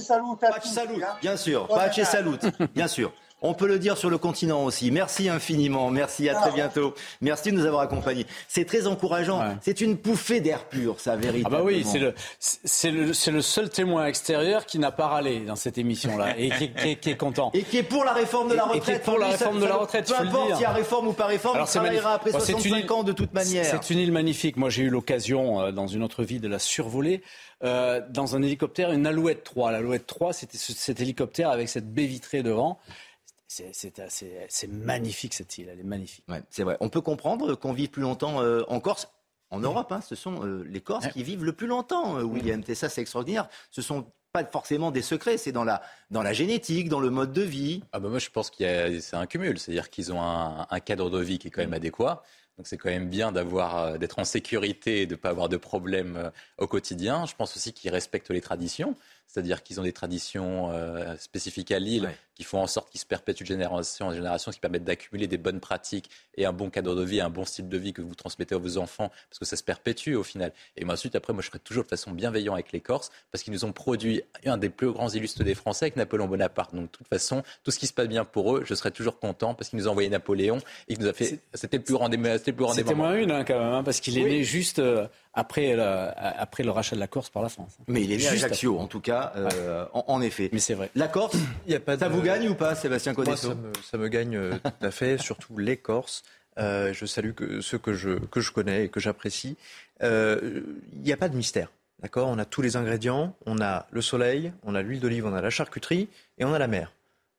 Salut. Salut, bien sûr. Pace Salut, bien sûr. On peut le dire sur le continent aussi. Merci infiniment. Merci, à très bientôt. Merci de nous avoir accompagnés. C'est très encourageant. C'est une bouffée d'air pur, ça, véritablement. Ah bah oui, c'est le, c'est le, c'est le seul témoin extérieur qui n'a pas râlé dans cette émission-là et qui, qui, qui, est content. Et qui est pour la réforme de la retraite. Et qui est pour la réforme de la retraite, Peu importe s'il y a réforme ou pas réforme, Alors, il travaillera après 65 ans de toute manière. C'est une île magnifique. Moi, j'ai eu l'occasion, euh, dans une autre vie, de la survoler. Euh, dans un hélicoptère, une Alouette 3. L'Alouette 3, c'était cet hélicoptère avec cette baie vitrée devant. C'est magnifique cette île, elle est magnifique. Ouais, c'est vrai. On peut comprendre qu'on vive plus longtemps euh, en Corse. En Europe, hein, ce sont euh, les Corses qui vivent le plus longtemps, euh, William. Et ça, c'est extraordinaire. Ce sont pas forcément des secrets, c'est dans la, dans la génétique, dans le mode de vie. Ah bah moi, je pense que c'est un cumul. C'est-à-dire qu'ils ont un, un, cadre de vie qui est quand même adéquat. Donc c'est quand même bien d'avoir, d'être en sécurité et de ne pas avoir de problèmes au quotidien. Je pense aussi qu'ils respectent les traditions c'est-à-dire qu'ils ont des traditions euh, spécifiques à Lille qui font en sorte qu'ils se perpétuent de génération en génération, qui permettent d'accumuler des bonnes pratiques et un bon cadre de vie, un bon style de vie que vous transmettez à vos enfants, parce que ça se perpétue au final. Et moi, ensuite, après, moi, je serai toujours de façon bienveillant avec les Corses, parce qu'ils nous ont produit un des plus grands illustres des Français avec Napoléon Bonaparte. Donc, de toute façon, tout ce qui se passe bien pour eux, je serai toujours content, parce qu'ils nous ont envoyé Napoléon, et nous a fait, c'était le plus grand des, c'était le plus grand C'était moins une, hein, quand même, hein, parce qu'il est né juste euh, après, le, après le rachat de la Corse par la France. Mais il est né à Ajaccio, en tout cas, euh, en, en, effet. Mais c'est vrai. La Corse, y a pas de... ça vous gagne ou pas, Sébastien Codesso ça me, ça me, gagne euh, tout à fait, surtout les Corses. Euh, je salue que, ceux que je, que je connais et que j'apprécie. Euh, il n'y a pas de mystère. D'accord? On a tous les ingrédients. On a le soleil, on a l'huile d'olive, on a la charcuterie et on a la mer.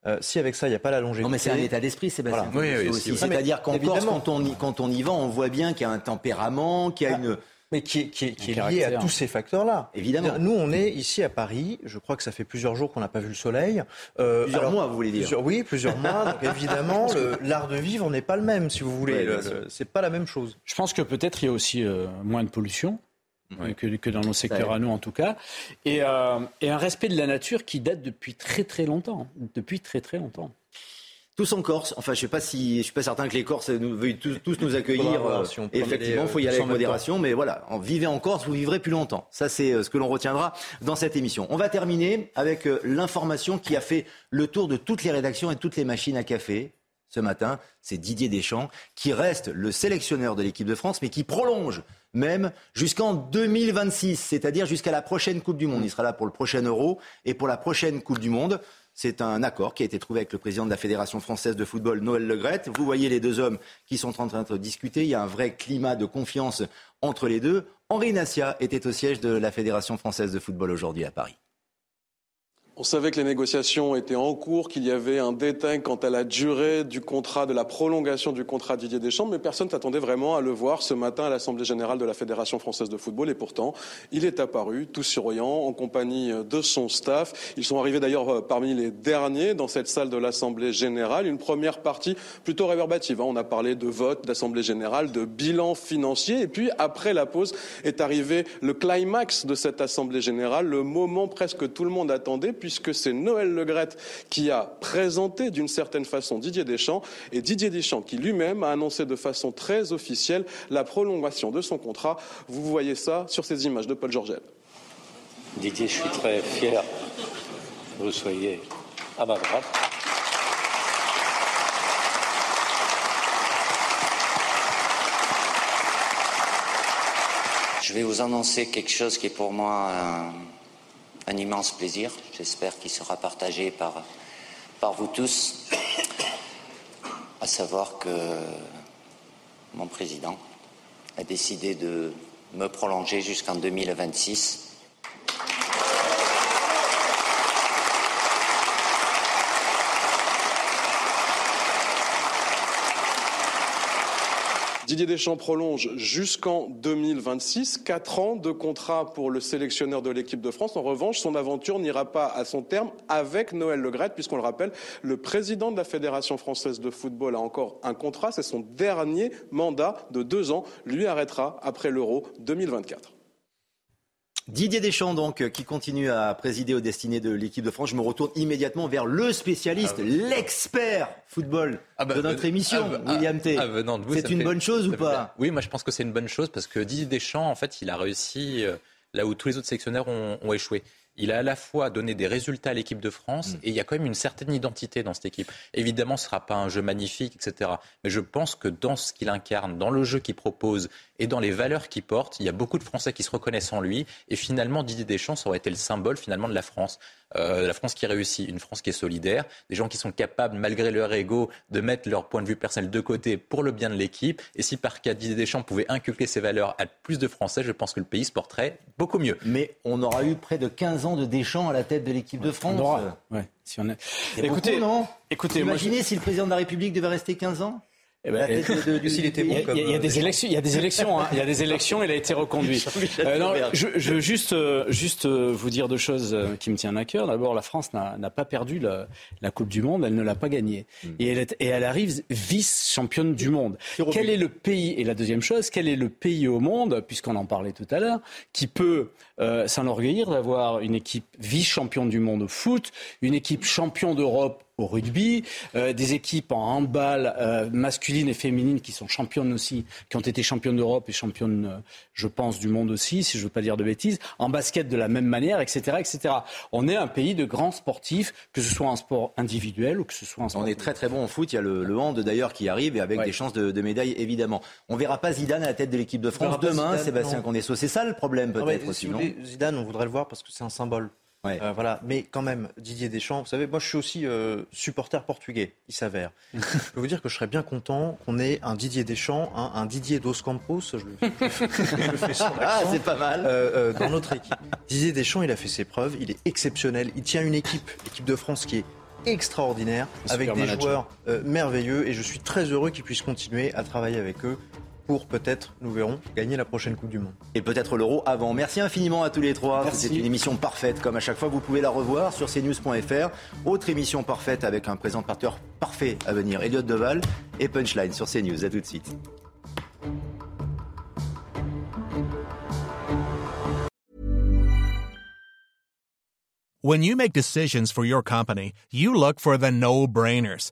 Euh, si avec ça, il n'y a pas la longévité. Non, mais c'est un état d'esprit, Sébastien. Voilà. Oui, oui, C'est-à-dire qu'en Corse, quand on, y, quand on y va, on voit bien qu'il y a un tempérament, qu'il y a ah. une mais qui est, qui est, qui est lié à tous ces facteurs-là. Évidemment. Nous, on est ici à Paris. Je crois que ça fait plusieurs jours qu'on n'a pas vu le soleil. Euh, plusieurs alors, mois, vous voulez dire plusieurs, Oui, plusieurs mois. Donc évidemment, l'art de vivre n'est pas le même, si vous voulez. Ouais, c'est pas la même chose. Je pense que peut-être il y a aussi euh, moins de pollution. Oui. Que, que, dans nos secteurs à nous en tout cas, et, euh, et un respect de la nature qui date depuis très très longtemps, depuis très très longtemps tous en Corse. Enfin, je sais pas si, je suis pas certain que les Corses nous, veuillent tous, tous nous accueillir. Euh, si effectivement, il faut y aller avec modération, mais voilà, en vivez en Corse, vous vivrez plus longtemps. Ça, c'est euh, ce que l'on retiendra dans cette émission. On va terminer avec euh, l'information qui a fait le tour de toutes les rédactions et toutes les machines à café ce matin. C'est Didier Deschamps qui reste le sélectionneur de l'équipe de France, mais qui prolonge même jusqu'en 2026, c'est-à-dire jusqu'à la prochaine Coupe du Monde. Il sera là pour le prochain Euro et pour la prochaine Coupe du Monde. C'est un accord qui a été trouvé avec le président de la Fédération française de football, Noël Legrette. Vous voyez les deux hommes qui sont en train de discuter. Il y a un vrai climat de confiance entre les deux. Henri Nassia était au siège de la Fédération française de football aujourd'hui à Paris. On savait que les négociations étaient en cours, qu'il y avait un détail quant à la durée du contrat, de la prolongation du contrat Didier Deschamps, mais personne s'attendait vraiment à le voir ce matin à l'Assemblée générale de la Fédération française de football. Et pourtant, il est apparu, tout souriant, en compagnie de son staff. Ils sont arrivés d'ailleurs euh, parmi les derniers dans cette salle de l'Assemblée générale. Une première partie plutôt réverbative. Hein. On a parlé de vote d'Assemblée générale, de bilan financier. Et puis, après la pause, est arrivé le climax de cette Assemblée générale, le moment presque que tout le monde attendait puisque c'est Noël Legrette qui a présenté d'une certaine façon Didier Deschamps et Didier Deschamps qui lui-même a annoncé de façon très officielle la prolongation de son contrat. Vous voyez ça sur ces images de Paul Georgel. Didier, je suis très fier que vous soyez à ma droite. Je vais vous annoncer quelque chose qui est pour moi un immense plaisir. J'espère qu'il sera partagé par, par vous tous, à savoir que mon président a décidé de me prolonger jusqu'en 2026 Didier Deschamps prolonge jusqu'en 2026, quatre ans de contrat pour le sélectionneur de l'équipe de France. En revanche, son aventure n'ira pas à son terme avec Noël Legrette, puisqu'on le rappelle, le président de la Fédération française de football a encore un contrat. C'est son dernier mandat de deux ans. Lui arrêtera après l'Euro 2024. Didier Deschamps, donc, euh, qui continue à présider aux destinées de l'équipe de France. Je me retourne immédiatement vers le spécialiste, Ah l'expert football de notre émission, ah, William T. ah, vous, C'est une fait- bonne chose ou pas. Oui, moi je pense que c'est une bonne chose parce que Didier Deschamps, en fait, il a réussi euh, là où tous les autres sélectionneurs ont, ont échoué. Il a à la fois donné des résultats à l'équipe de France Mm. et il y a quand même une certaine identité dans cette équipe. Évidemment, ce ne sera pas un jeu magnifique, etc. Mais je pense que dans ce qu'il incarne, dans le jeu qu'il propose et dans les valeurs qu'il porte, il y a beaucoup de Français qui se reconnaissent en lui. Et finalement, Didier Deschamps, ça aurait été le symbole finalement de la France. Euh, la France qui réussit, une France qui est solidaire, des gens qui sont capables, malgré leur ego, de mettre leur point de vue personnel de côté pour le bien de l'équipe. Et si par cas Didier Deschamps pouvait inculquer ces valeurs à plus de Français, je pense que le pays se porterait beaucoup mieux. Mais on aura eu près de 15 ans de Deschamps à la tête de l'équipe de France. On aura, ouais, si on. C'est Écoutez, beaucoup, non? écoutez, moi, Imaginez si le président de la République devait rester 15 ans? Eh ben, il y a- y y a des élections, il y a des élections, hein. il y a des élections, il a été reconduit. Euh, non, je, je veux juste, euh, juste euh, vous dire deux choses euh, qui me tiennent à cœur. D'abord, la France n'a n'a pas perdu la, la Coupe du Monde, elle ne l'a pas gagnée. Et, elle est- et elle arrive vice-championne du monde. Quel est le pays, et la deuxième chose, quel est le pays au monde, puisqu'on en parlait tout à l'heure, qui peut euh, s'enorgueillir d'avoir une équipe vice-championne du monde au foot, une équipe champion d'Europe au rugby, euh, des équipes en handball euh, masculines et féminines qui sont championnes aussi, qui ont été championnes d'Europe et championnes, euh, je pense, du monde aussi, si je ne veux pas dire de bêtises, en basket de la même manière, etc., etc. On est un pays de grands sportifs, que ce soit en sport individuel ou que ce soit en sport. On est très très bon en foot. Il y a le, le hand d'ailleurs qui arrive et avec des chances de, de médaille évidemment. On verra pas Zidane à la tête de l'équipe de France demain, Zidane, Sébastien. Condesso. C'est ça le problème Ah peut-être si Zidane, on voudrait le voir parce que c'est un symbole. Euh, voilà. Mais quand même, Didier Deschamps, vous savez, moi je suis aussi euh, supporter portugais, il s'avère. je peux vous dire que je serais bien content qu'on ait un Didier Deschamps, un, un Didier Dos Campos, je le, je le fais sans Ah, c'est pas mal. euh, dans notre équipe. Didier Deschamps, il a fait ses preuves, il est exceptionnel, il tient une équipe, l'équipe de France qui est extraordinaire, avec des manager. joueurs merveilleux, et je suis très heureux qu'il puisse continuer à travailler avec eux pour peut-être, nous verrons, gagner la prochaine Coupe du Monde. Et peut-être l'euro avant. Merci infiniment à tous les trois. C'était une émission parfaite. Comme à chaque fois, vous pouvez la revoir sur cnews.fr. Autre émission parfaite avec un présentateur parfait à venir, Elliot Deval et Punchline sur CNews. À tout de suite. When you make decisions for your company, you look for the no brainers.